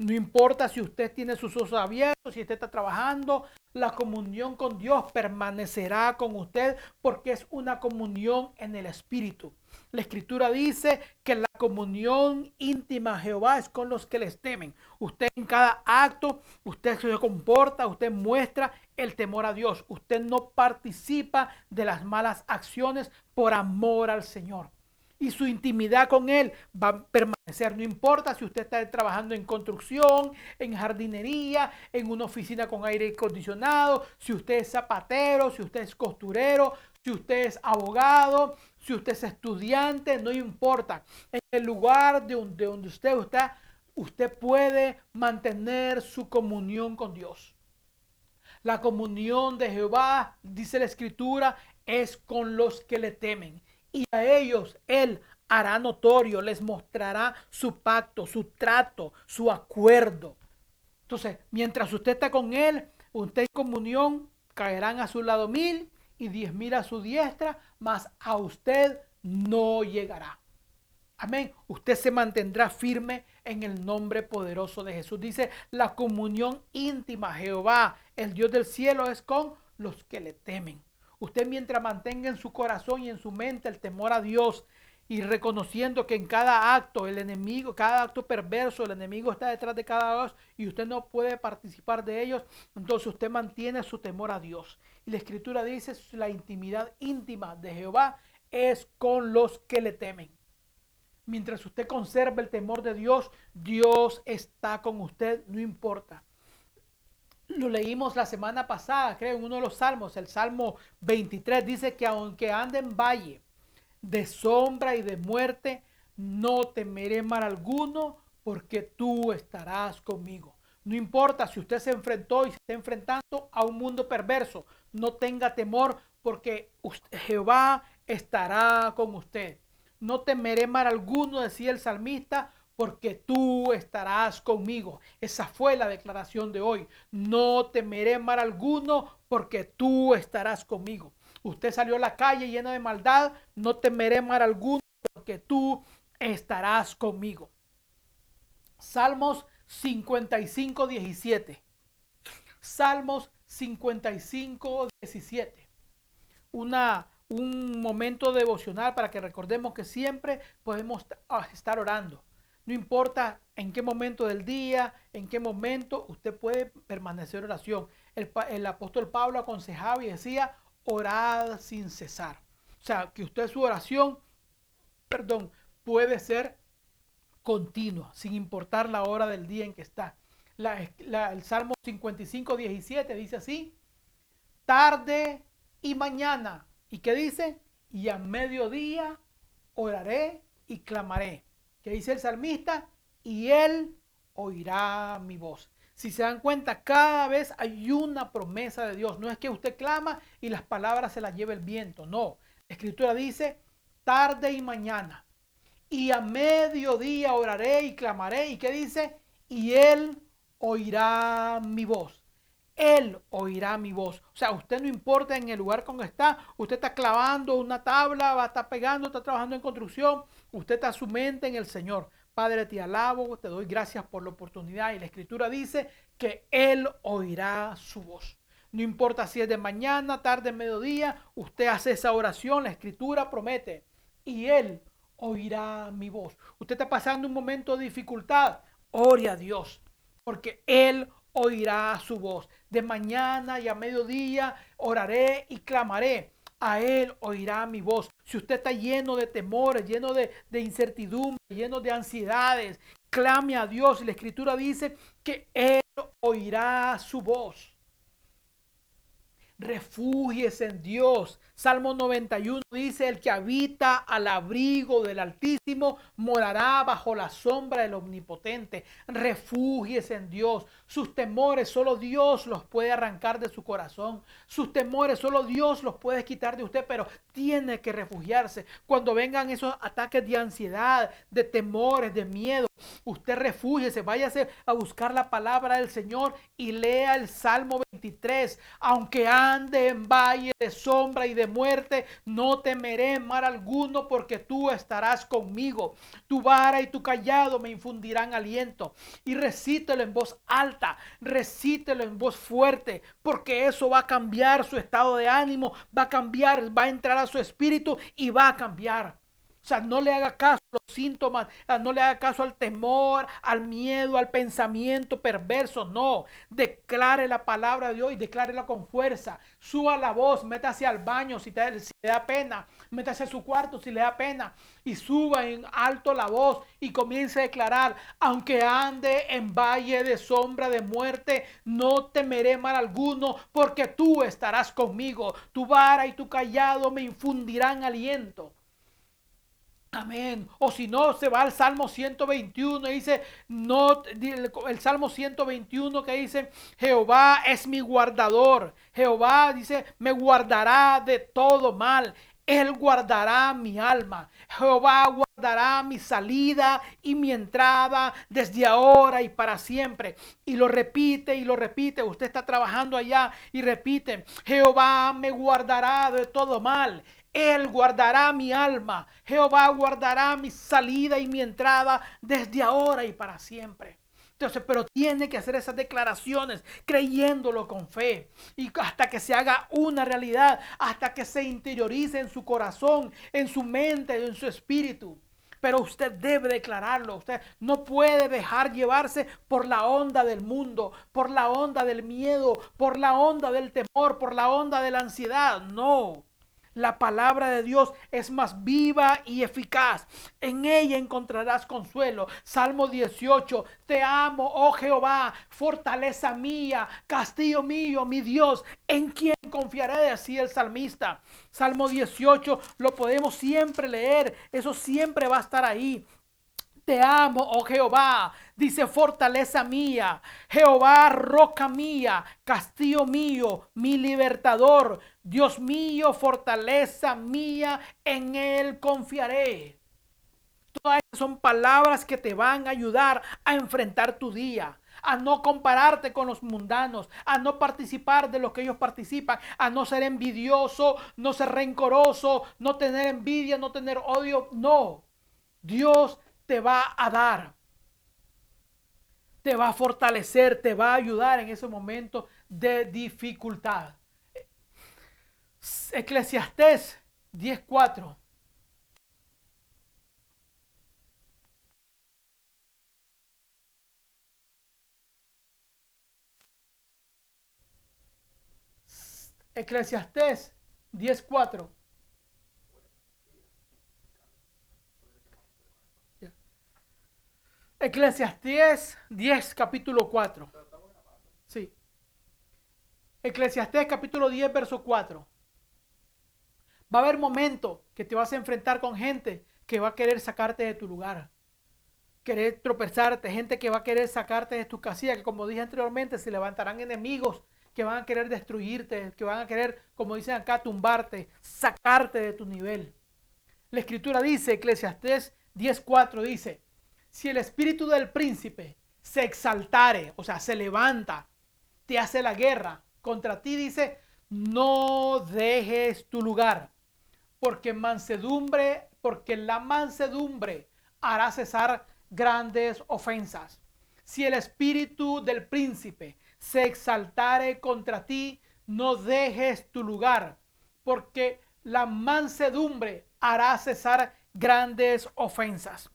Speaker 1: No importa si usted tiene sus ojos abiertos, si usted está trabajando, la comunión con Dios permanecerá con usted porque es una comunión en el Espíritu. La Escritura dice que la comunión íntima a Jehová es con los que les temen. Usted en cada acto, usted se comporta, usted muestra el temor a Dios. Usted no participa de las malas acciones por amor al Señor y su intimidad con Él va a permanecer. No importa si usted está trabajando en construcción, en jardinería, en una oficina con aire acondicionado, si usted es zapatero, si usted es costurero, si usted es abogado, si usted es estudiante, no importa. En el lugar de donde, usted está, usted puede mantener su comunión con Dios. La comunión de Jehová, dice la escritura, es con los que le temen y a ellos Él hará notorio, les mostrará su pacto, su trato, su acuerdo. Entonces, mientras usted está con Él, usted en comunión, caerán a su lado mil y diez mil a su diestra, mas a usted no llegará. Amén. Usted se mantendrá firme en el nombre poderoso de Jesús. Dice, la comunión íntima, Jehová, el Dios del cielo, es con los que le temen. Usted mientras mantenga en su corazón y en su mente el temor a Dios y reconociendo que en cada acto el enemigo, cada acto perverso, el enemigo está detrás de cada uno y usted no puede participar de ellos, entonces usted mantiene su temor a Dios. Y la escritura dice, la intimidad íntima de Jehová es con los que le temen. Mientras usted conserva el temor de Dios, Dios está con usted, no importa. Lo leímos la semana pasada, creo, en uno de los salmos, el Salmo 23, dice que aunque ande en valle de sombra y de muerte, no temeré mal alguno, porque tú estarás conmigo. No importa si usted se enfrentó y se está enfrentando a un mundo perverso, no tenga temor, porque Jehová estará con usted. no temeré mal alguno, decía el salmista, porque tú estarás conmigo. Esa fue la declaración de hoy. No temeré mal alguno, porque tú estarás conmigo. Usted salió a la calle llena de maldad, no temeré mal alguno, porque tú estarás conmigo. Salmos 55, 17. Salmos 55, 17. Una, un momento devocional para que recordemos que siempre podemos ah, estar orando. No importa en qué momento del día, en qué momento, usted puede permanecer en oración. El, apóstol Pablo aconsejaba y decía, orad sin cesar. O sea, que usted su oración, perdón, puede ser continua, sin importar la hora del día en que está. el Salmo 55, 17 dice así, tarde y mañana. ¿Y qué dice? Y a mediodía oraré y clamaré. ¿Qué dice el salmista? Y él oirá mi voz. Si se dan cuenta, cada vez hay una promesa de Dios. No es que usted clama y las palabras se las lleve el viento. No. La escritura dice, tarde y mañana. Y a mediodía oraré y clamaré. ¿Y qué dice? Y él oirá mi voz. Él oirá mi voz. O sea, usted no importa en el lugar donde está, usted está clavando una tabla, va a estar pegando, está trabajando en construcción, usted está su mente en el Señor. Padre, te alabo, te doy gracias por la oportunidad. Y la escritura dice que Él oirá su voz. No importa si es de mañana, tarde, mediodía, usted hace esa oración, la escritura promete. Y Él oirá mi voz. Usted está pasando un momento de dificultad, ore a Dios, porque Él oirá su voz. De mañana y a mediodía oraré y clamaré. A Él oirá mi voz. Si usted está lleno de temores, lleno de, incertidumbre, lleno de ansiedades, clame a Dios. La Escritura dice que Él oirá su voz. Refúgiese en Dios. Salmo 91 dice, el que habita al abrigo del Altísimo morará bajo la sombra del Omnipotente. Refúgiese en Dios. Sus temores solo Dios los puede arrancar de su corazón. Sus temores solo Dios los puede quitar de usted, pero tiene que refugiarse. Cuando vengan esos ataques de ansiedad, de temores, de miedo, usted refúgiese, váyase a buscar la palabra del Señor y lea el Salmo 23. Aunque ande en valle de sombra y de muerte, no temeré mal alguno porque tú estarás conmigo. Tu vara y tu callado me infundirán aliento. Y recítelo en voz alta, recítelo en voz fuerte, porque eso va a cambiar su estado de ánimo, va a cambiar, va a entrar a su espíritu y va a cambiar. O sea, no le haga caso síntomas, no le haga caso al temor, al miedo, al pensamiento perverso. No, declare la palabra de Dios y declárela con fuerza. Suba la voz, métase al baño si, te, si le da pena, métase a su cuarto si le da pena y suba en alto la voz y comience a declarar, aunque ande en valle de sombra de muerte, no temeré mal alguno, porque tú estarás conmigo. Tu vara y tu callado me infundirán aliento. Amén. O si no, se va al Salmo 121 y dice, no, el Salmo 121 que dice, Jehová es mi guardador. Jehová dice, me guardará de todo mal. Él guardará mi alma. Jehová guardará mi salida y mi entrada desde ahora y para siempre. Y lo repite y lo repite. Usted está trabajando allá y repite. Jehová me guardará de todo mal. Él guardará mi alma. Jehová guardará mi salida y mi entrada desde ahora y para siempre. Entonces, pero tiene que hacer esas declaraciones creyéndolo con fe. Y hasta que se haga una realidad, hasta que se interiorice en su corazón, en su mente, en su espíritu. Pero usted debe declararlo. Usted no puede dejar llevarse por la onda del mundo, por la onda del miedo, por la onda del temor, por la onda de la ansiedad. No. La palabra de Dios es más viva y eficaz. En ella encontrarás consuelo. Salmo 18. Te amo, oh Jehová, fortaleza mía, castillo mío, mi Dios, en quien confiaré, así el salmista. Salmo 18 lo podemos siempre leer. Eso siempre va a estar ahí. Te amo, oh Jehová, dice fortaleza mía, Jehová, roca mía, castillo mío, mi libertador, Dios mío, fortaleza mía, en él confiaré. Todas esas son palabras que te van a ayudar a enfrentar tu día, a no compararte con los mundanos, a no participar de lo que ellos participan, a no ser envidioso, no ser rencoroso, no tener envidia, no tener odio. No, Dios te va a dar, te va a fortalecer, te va a ayudar en ese momento de dificultad. Eclesiastés 10.4 Eclesiastés 10.4. Eclesiastés 10, capítulo 4. Sí. Eclesiastés capítulo 10, verso 4. Va a haber momentos que te vas a enfrentar con gente que va a querer sacarte de tu lugar. Querer tropezarte, gente que va a querer sacarte de tu casilla, que como dije anteriormente, se levantarán enemigos que van a querer destruirte, que van a querer, como dicen acá, tumbarte, sacarte de tu nivel. La escritura dice, Eclesiastés 10.4 dice, si el espíritu del príncipe se exaltare, o sea, se levanta, te hace la guerra contra ti, dice, no dejes tu lugar, porque mansedumbre, porque la mansedumbre hará cesar grandes ofensas. Si el espíritu del príncipe se exaltare contra ti, no dejes tu lugar, porque la mansedumbre hará cesar grandes ofensas.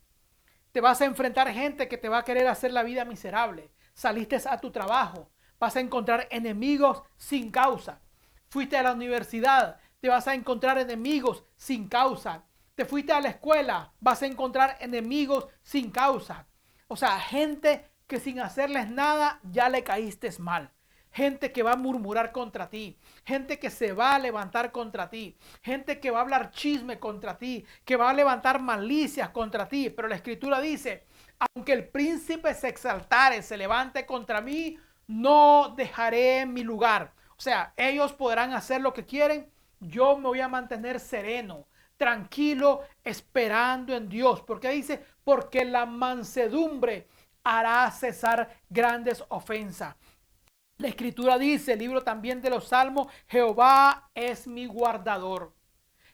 Speaker 1: Te vas a enfrentar gente que te va a querer hacer la vida miserable. Saliste a tu trabajo, vas a encontrar enemigos sin causa. Fuiste a la universidad, te vas a encontrar enemigos sin causa. Te fuiste a la escuela, vas a encontrar enemigos sin causa. O sea, gente que sin hacerles nada ya le caíste mal. Gente que va a murmurar contra ti. Gente que se va a levantar contra ti. Gente que va a hablar chisme contra ti. Que va a levantar malicias contra ti. Pero la escritura dice, aunque el príncipe se exaltare, se levante contra mí, no dejaré mi lugar. O sea, ellos podrán hacer lo que quieren. Yo me voy a mantener sereno, tranquilo, esperando en Dios. Porque dice, porque la mansedumbre hará cesar grandes ofensas. La escritura dice, el libro también de los salmos, Jehová es mi guardador.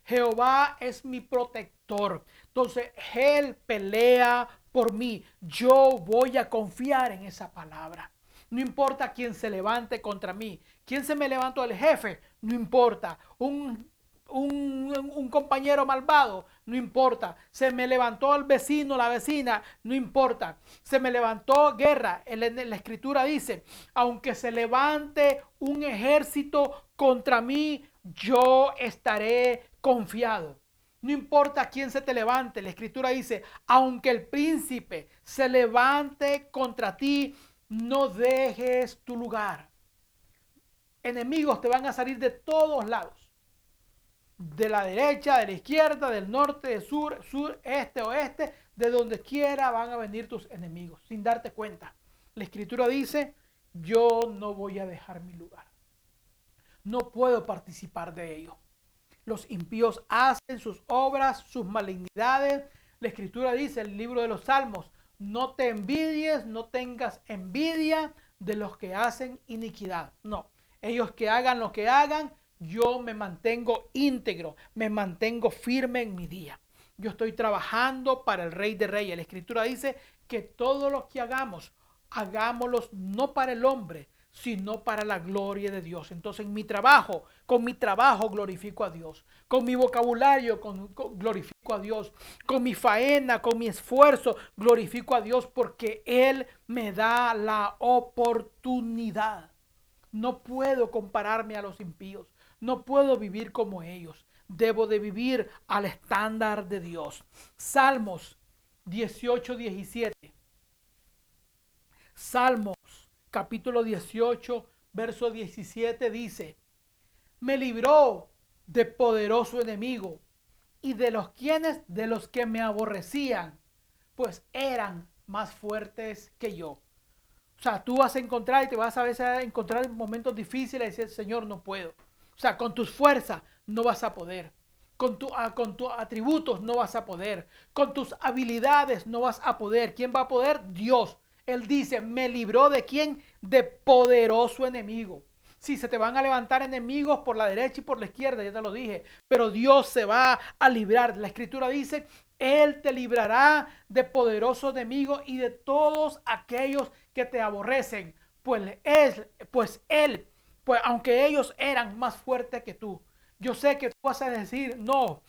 Speaker 1: Jehová es mi protector. Entonces, Él pelea por mí. Yo voy a confiar en esa palabra. No importa quién se levante contra mí. ¿Quién se me levantó? El jefe. No importa. Un un, compañero malvado, no importa. Se me levantó el vecino, la vecina, no importa. Se me levantó guerra. La escritura dice, aunque se levante un ejército contra mí, yo estaré confiado. No importa quién se te levante. La escritura dice, aunque el príncipe se levante contra ti, no dejes tu lugar. Enemigos te van a salir de todos lados de la derecha, de la izquierda, del norte, del sur, sur, este, oeste, de donde quiera van a venir tus enemigos, sin darte cuenta. La escritura dice, yo no voy a dejar mi lugar. No puedo participar de ello. Los impíos hacen sus obras, sus malignidades. La escritura dice, el libro de los salmos, no te envidies, no tengas envidia de los que hacen iniquidad. No, ellos que hagan lo que hagan, yo me mantengo íntegro, me mantengo firme en mi día. Yo estoy trabajando para el Rey de Reyes. La Escritura dice que todo lo que hagamos, hagámoslo no para el hombre, sino para la gloria de Dios. Entonces, en mi trabajo, con mi trabajo glorifico a Dios. Con mi vocabulario glorifico a Dios. Con mi faena, con mi esfuerzo, glorifico a Dios porque Él me da la oportunidad. No puedo compararme a los impíos. No puedo vivir como ellos. Debo de vivir al estándar de Dios. Salmos 18, 17. Salmos capítulo 18, verso 17 dice, me libró de poderoso enemigo y de los quienes, de los que me aborrecían, pues eran más fuertes que yo. O sea, tú vas a encontrar y te vas a veces a encontrar momentos difíciles y decir, Señor, no puedo. O sea, con tus fuerzas no vas a poder. con, tu, con tus atributos no vas a poder, con tus habilidades no vas a poder. ¿Quién va a poder? Dios. Él dice, me libró de quién? De poderoso enemigo. Sí, se te van a levantar enemigos por la derecha y por la izquierda, ya te lo dije, pero Dios se va a librar. La escritura dice, Él te librará de poderoso enemigo y de todos aquellos que te aborrecen. Pues, es, pues Él, pues aunque ellos eran más fuertes que tú, yo sé que tú vas a decir, no,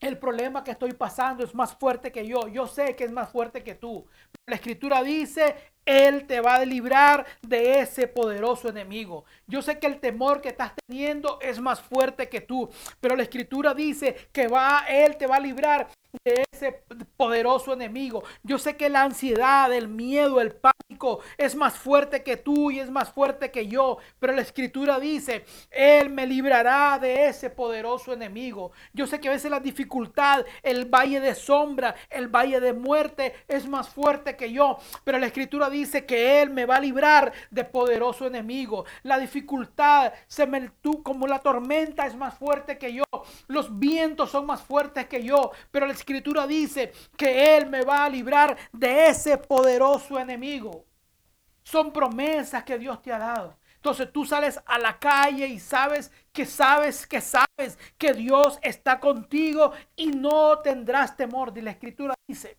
Speaker 1: el problema que estoy pasando es más fuerte que yo. Yo sé que es más fuerte que tú. La escritura dice, él te va a librar de ese poderoso enemigo. Yo sé que el temor que estás teniendo es más fuerte que tú, pero la escritura dice que va, Él te va a librar de ese poderoso enemigo. Yo sé que la ansiedad, el miedo, el pánico es más fuerte que tú y es más fuerte que yo, pero la escritura dice, Él me librará de ese poderoso enemigo. Yo sé que a veces la dificultad, el valle de sombra, el valle de muerte es más fuerte que yo, pero la escritura dice que Él me va a librar de poderoso enemigo. La dificultad, se me, tú, como la tormenta es más fuerte que yo, los vientos son más fuertes que yo, pero escritura dice que Él me va a librar de ese poderoso enemigo. Son promesas que Dios te ha dado. Entonces tú sales a la calle y sabes que sabes que sabes que Dios está contigo y no tendrás temor. Y la escritura dice,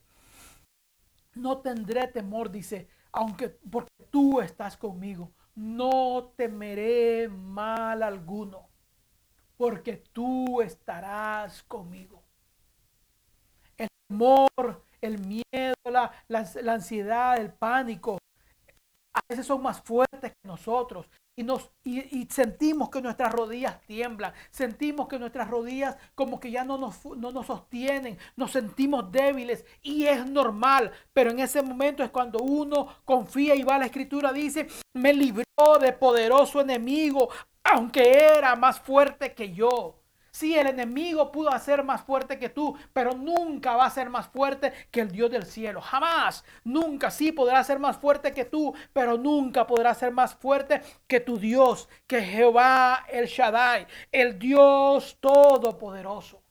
Speaker 1: no tendré temor, dice, aunque porque tú estás conmigo, no temeré mal alguno, porque tú estarás conmigo temor, el miedo, la, la, ansiedad, el pánico, a veces son más fuertes que nosotros. Y, nos, y, sentimos que nuestras rodillas tiemblan, sentimos que nuestras rodillas como que ya no nos, no nos sostienen, nos sentimos débiles y es normal, pero en ese momento es cuando uno confía y va a la escritura, dice, me libró de poderoso enemigo, aunque era más fuerte que yo. Sí, el enemigo pudo hacer más fuerte que tú, pero nunca va a ser más fuerte que el Dios del cielo. Jamás, nunca. Sí podrá ser más fuerte que tú, pero nunca podrá ser más fuerte que tu Dios, que Jehová el Shaddai, el Dios todopoderoso.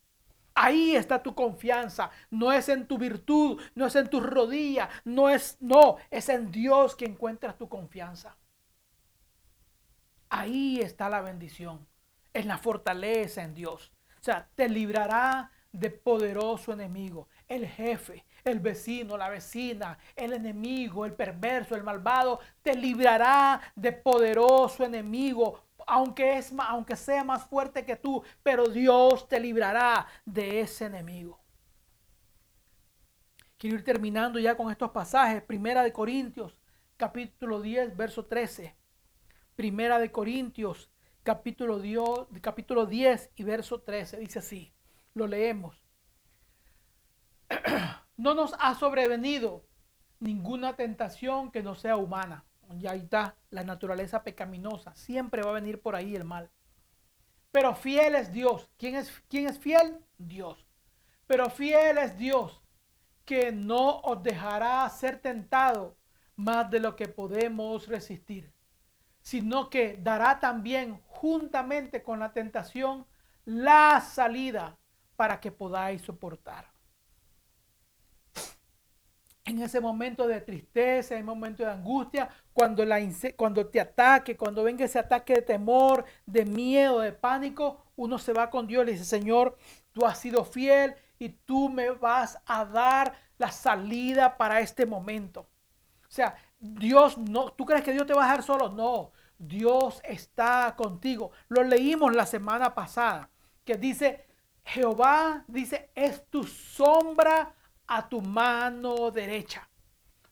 Speaker 1: Ahí está tu confianza. No es en tu virtud, no es en tu rodilla, no es, no, es en Dios que encuentras tu confianza. Ahí está la bendición en la fortaleza en Dios. O sea, te librará de poderoso enemigo, el jefe, el vecino, la vecina, el enemigo, el perverso, el malvado, te librará de poderoso enemigo, aunque, es, aunque sea más fuerte que tú, pero Dios te librará de ese enemigo. Quiero ir terminando ya con estos pasajes. Primera de Corintios, capítulo 10, verso 13. Primera de Corintios, capítulo 10, capítulo 10 y verso 13. Dice así, lo leemos. No nos ha sobrevenido ninguna tentación que no sea humana. Ya está la naturaleza pecaminosa. Siempre va a venir por ahí el mal. Pero fiel es Dios. ¿Quién es, quién es fiel? Dios. Pero fiel es Dios que no os dejará ser tentado más de lo que podemos resistir sino que dará también juntamente con la tentación la salida para que podáis soportar. En ese momento de tristeza, en ese momento de angustia, cuando, la, cuando te ataque, cuando venga ese ataque de temor, de miedo, de pánico, uno se va con Dios y le dice, Señor, tú has sido fiel y tú me vas a dar la salida para este momento. O sea, Dios no, ¿tú crees que Dios te va a dejar solo? No, Dios está contigo. Lo leímos la semana pasada, que dice, Jehová dice, es tu sombra a tu mano derecha.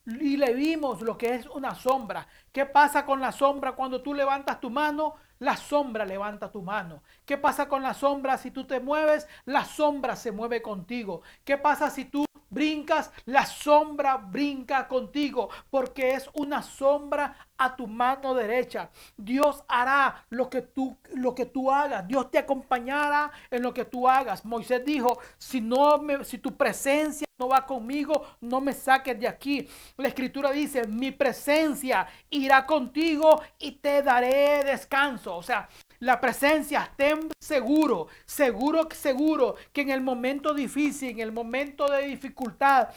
Speaker 1: Y le vimos lo que es una sombra. ¿Qué pasa con la sombra cuando tú levantas tu mano? La sombra levanta tu mano. ¿Qué pasa con la sombra si tú te mueves? La sombra se mueve contigo. ¿Qué pasa si tú brincas, la sombra brinca contigo, porque es una sombra a tu mano derecha. Dios hará lo que tú, lo que tú hagas. Dios te acompañará en lo que tú hagas. Moisés dijo, si, no me, si tu presencia no va conmigo, no me saques de aquí. La escritura dice, mi presencia irá contigo y te daré descanso. O sea, la presencia, ten seguro, seguro, seguro que en el momento difícil, en el momento de dificultad,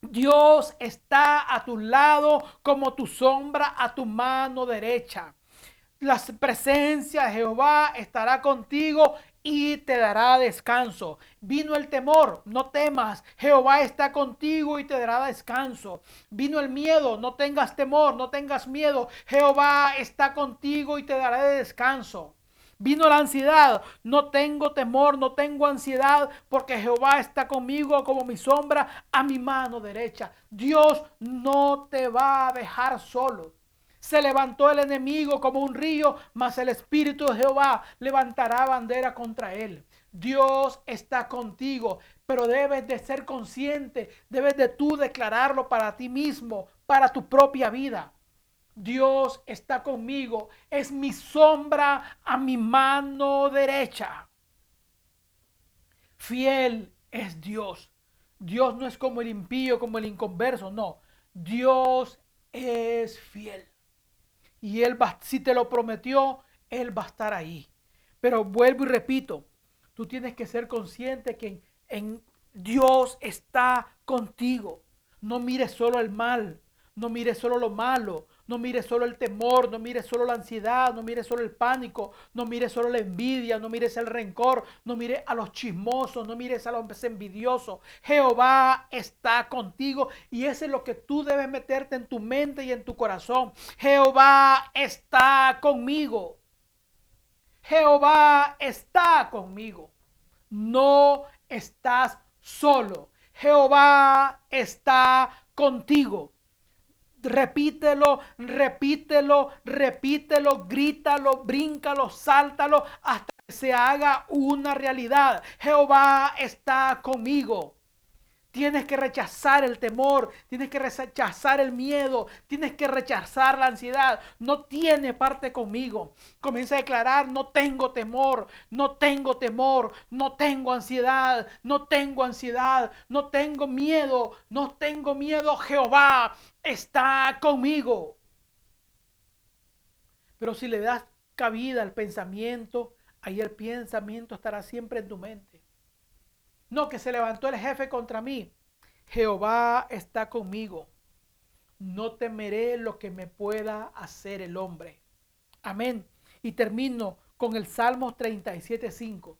Speaker 1: Dios está a tu lado como tu sombra a tu mano derecha. La presencia de Jehová estará contigo y te dará descanso. Vino el temor, no temas, Jehová está contigo y te dará descanso. Vino el miedo, no tengas temor, no tengas miedo, Jehová está contigo y te dará descanso. Vino la ansiedad. No tengo temor, no tengo ansiedad, porque Jehová está conmigo como mi sombra a mi mano derecha. Dios no te va a dejar solo. Se levantó el enemigo como un río, mas el Espíritu de Jehová levantará bandera contra él. Dios está contigo, pero debes de ser consciente, debes de tú declararlo para ti mismo, para tu propia vida. Dios está conmigo, es mi sombra a mi mano derecha. Fiel es Dios. Dios no es como el impío, como el inconverso, no. Dios es fiel. Y Él va, si te lo prometió, Él va a estar ahí. Pero vuelvo y repito, tú tienes que ser consciente que en, en Dios está contigo. No mires solo el mal, no mires solo lo malo, no mires solo el temor, no mires solo la ansiedad, no mires solo el pánico, no mires solo la envidia, no mires el rencor, no mires a los chismosos, no mires a los envidiosos. Jehová está contigo y eso es lo que tú debes meterte en tu mente y en tu corazón. Jehová está conmigo. Jehová está conmigo. No estás solo. Jehová está contigo repítelo, repítelo, repítelo, grítalo, bríncalo, sáltalo hasta que se haga una realidad. Jehová está conmigo. Tienes que rechazar el temor, tienes que rechazar el miedo, tienes que rechazar la ansiedad. No tiene parte conmigo. Comienza a declarar, no tengo temor, no tengo temor, no tengo ansiedad, no tengo ansiedad, no tengo miedo, no tengo miedo. Jehová está conmigo. Pero si le das cabida al pensamiento, ahí el pensamiento estará siempre en tu mente. No, que se levantó el jefe contra mí. Jehová está conmigo. No temeré lo que me pueda hacer el hombre. Amén. Y termino con el Salmos 37.5.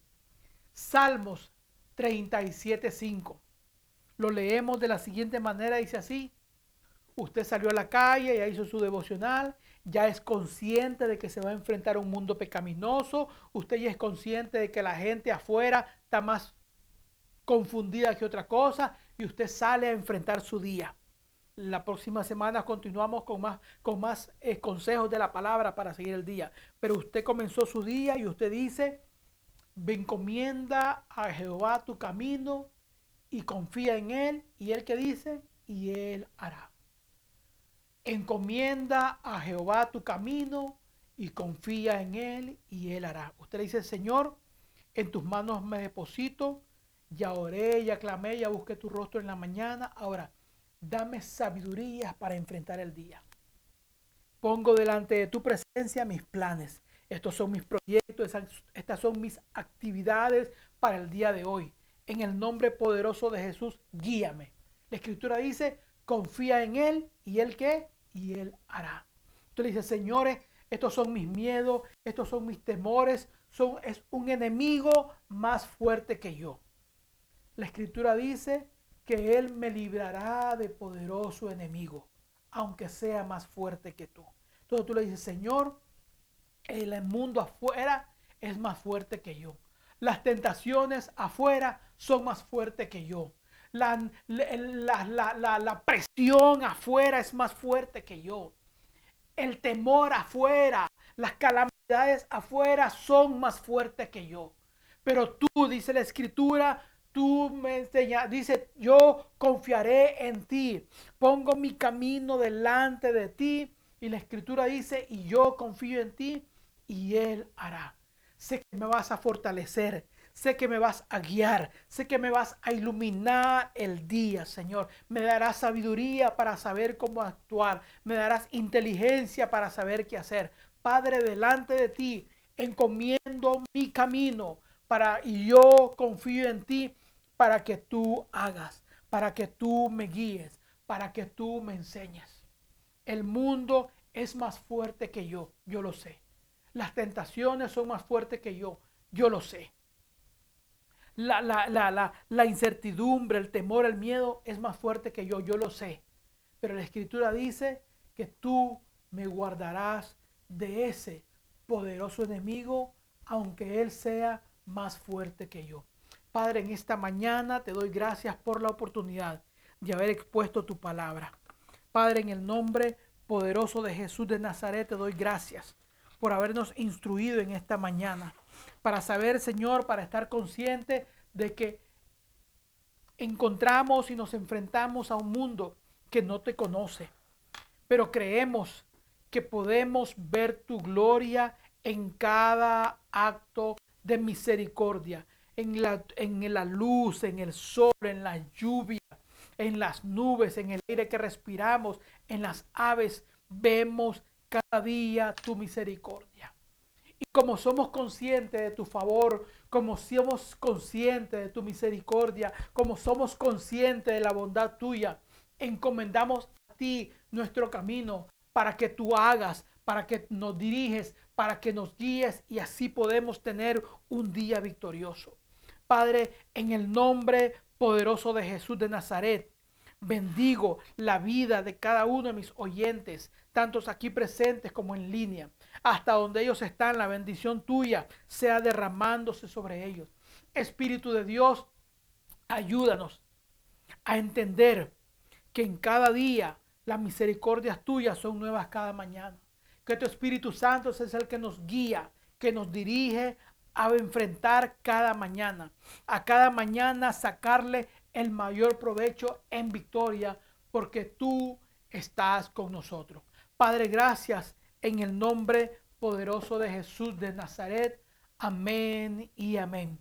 Speaker 1: Salmos 37.5. Lo leemos de la siguiente manera. Dice así. Usted salió a la calle, ya hizo su devocional, ya es consciente de que se va a enfrentar a un mundo pecaminoso, usted ya es consciente de que la gente afuera está más confundida que otra cosa y usted sale a enfrentar su día. La próxima semana continuamos con más, con más eh, consejos de la palabra para seguir el día. Pero usted comenzó su día y usted dice, encomienda a Jehová tu camino y confía en Él. Y Él que dice, y Él hará. Encomienda a Jehová tu camino y confía en Él y Él hará. Usted dice, Señor, en tus manos me deposito ya oré, ya clamé, ya busqué tu rostro en la mañana. Ahora, dame sabiduría para enfrentar el día. Pongo delante de tu presencia mis planes. Estos son mis proyectos, estas son mis actividades para el día de hoy. En el nombre poderoso de Jesús, guíame. La escritura dice, confía en Él y Él qué? Y Él hará. Tú le dices, señores, estos son mis miedos, estos son mis temores, son, es un enemigo más fuerte que yo. La escritura dice que Él me librará de poderoso enemigo, aunque sea más fuerte que tú. Entonces tú le dices, Señor, el mundo afuera es más fuerte que yo. Las tentaciones afuera son más fuertes que yo. La, la, la, presión afuera es más fuerte que yo. El temor afuera, las calamidades afuera son más fuertes que yo. Pero tú, dice la escritura, Tú me enseñas, dice, yo confiaré en ti, pongo mi camino delante de ti Y la escritura dice, y yo confío en ti y Él hará. Sé que me vas a fortalecer, sé que me vas a guiar, sé que me vas a iluminar el día, Señor. Me darás sabiduría para saber cómo actuar, me darás inteligencia para saber qué hacer. Padre, delante de ti, encomiendo mi camino para y yo confío en ti para que tú hagas, para que tú me guíes, para que tú me enseñes. El mundo es más fuerte que yo, yo lo sé. Las tentaciones son más fuertes que yo, yo lo sé. La, la, la, la, incertidumbre, el temor, el miedo es más fuerte que yo, yo lo sé. Pero la escritura dice que tú me guardarás de ese poderoso enemigo, aunque él sea más fuerte que yo. Padre, en esta mañana te doy gracias por la oportunidad de haber expuesto tu palabra. Padre, en el nombre poderoso de Jesús de Nazaret, te doy gracias por habernos instruido en esta mañana. Para saber, Señor, para estar consciente de que encontramos y nos enfrentamos a un mundo que no te conoce. Pero creemos que podemos ver tu gloria en cada acto de misericordia, en la, en la luz, en el sol, en la lluvia, en las nubes, en el aire que respiramos, en las aves, vemos cada día tu misericordia. Y como somos conscientes de tu favor, como somos conscientes de tu misericordia, como somos conscientes de la bondad tuya, encomendamos a ti nuestro camino para que tú hagas, para que nos diriges, para que nos guíes y así podemos tener un día victorioso. Padre, en el nombre poderoso de Jesús de Nazaret, bendigo la vida de cada uno de mis oyentes, tantos aquí presentes como en línea. Hasta donde ellos están, la bendición tuya sea derramándose sobre ellos. Espíritu de Dios, ayúdanos a entender que en cada día las misericordias tuyas son nuevas cada mañana que tu Espíritu Santo es el que nos guía, que nos dirige a enfrentar cada mañana, a cada mañana sacarle el mayor provecho en victoria, porque tú estás con nosotros. Padre, gracias en el nombre poderoso de Jesús de Nazaret. Amén y amén.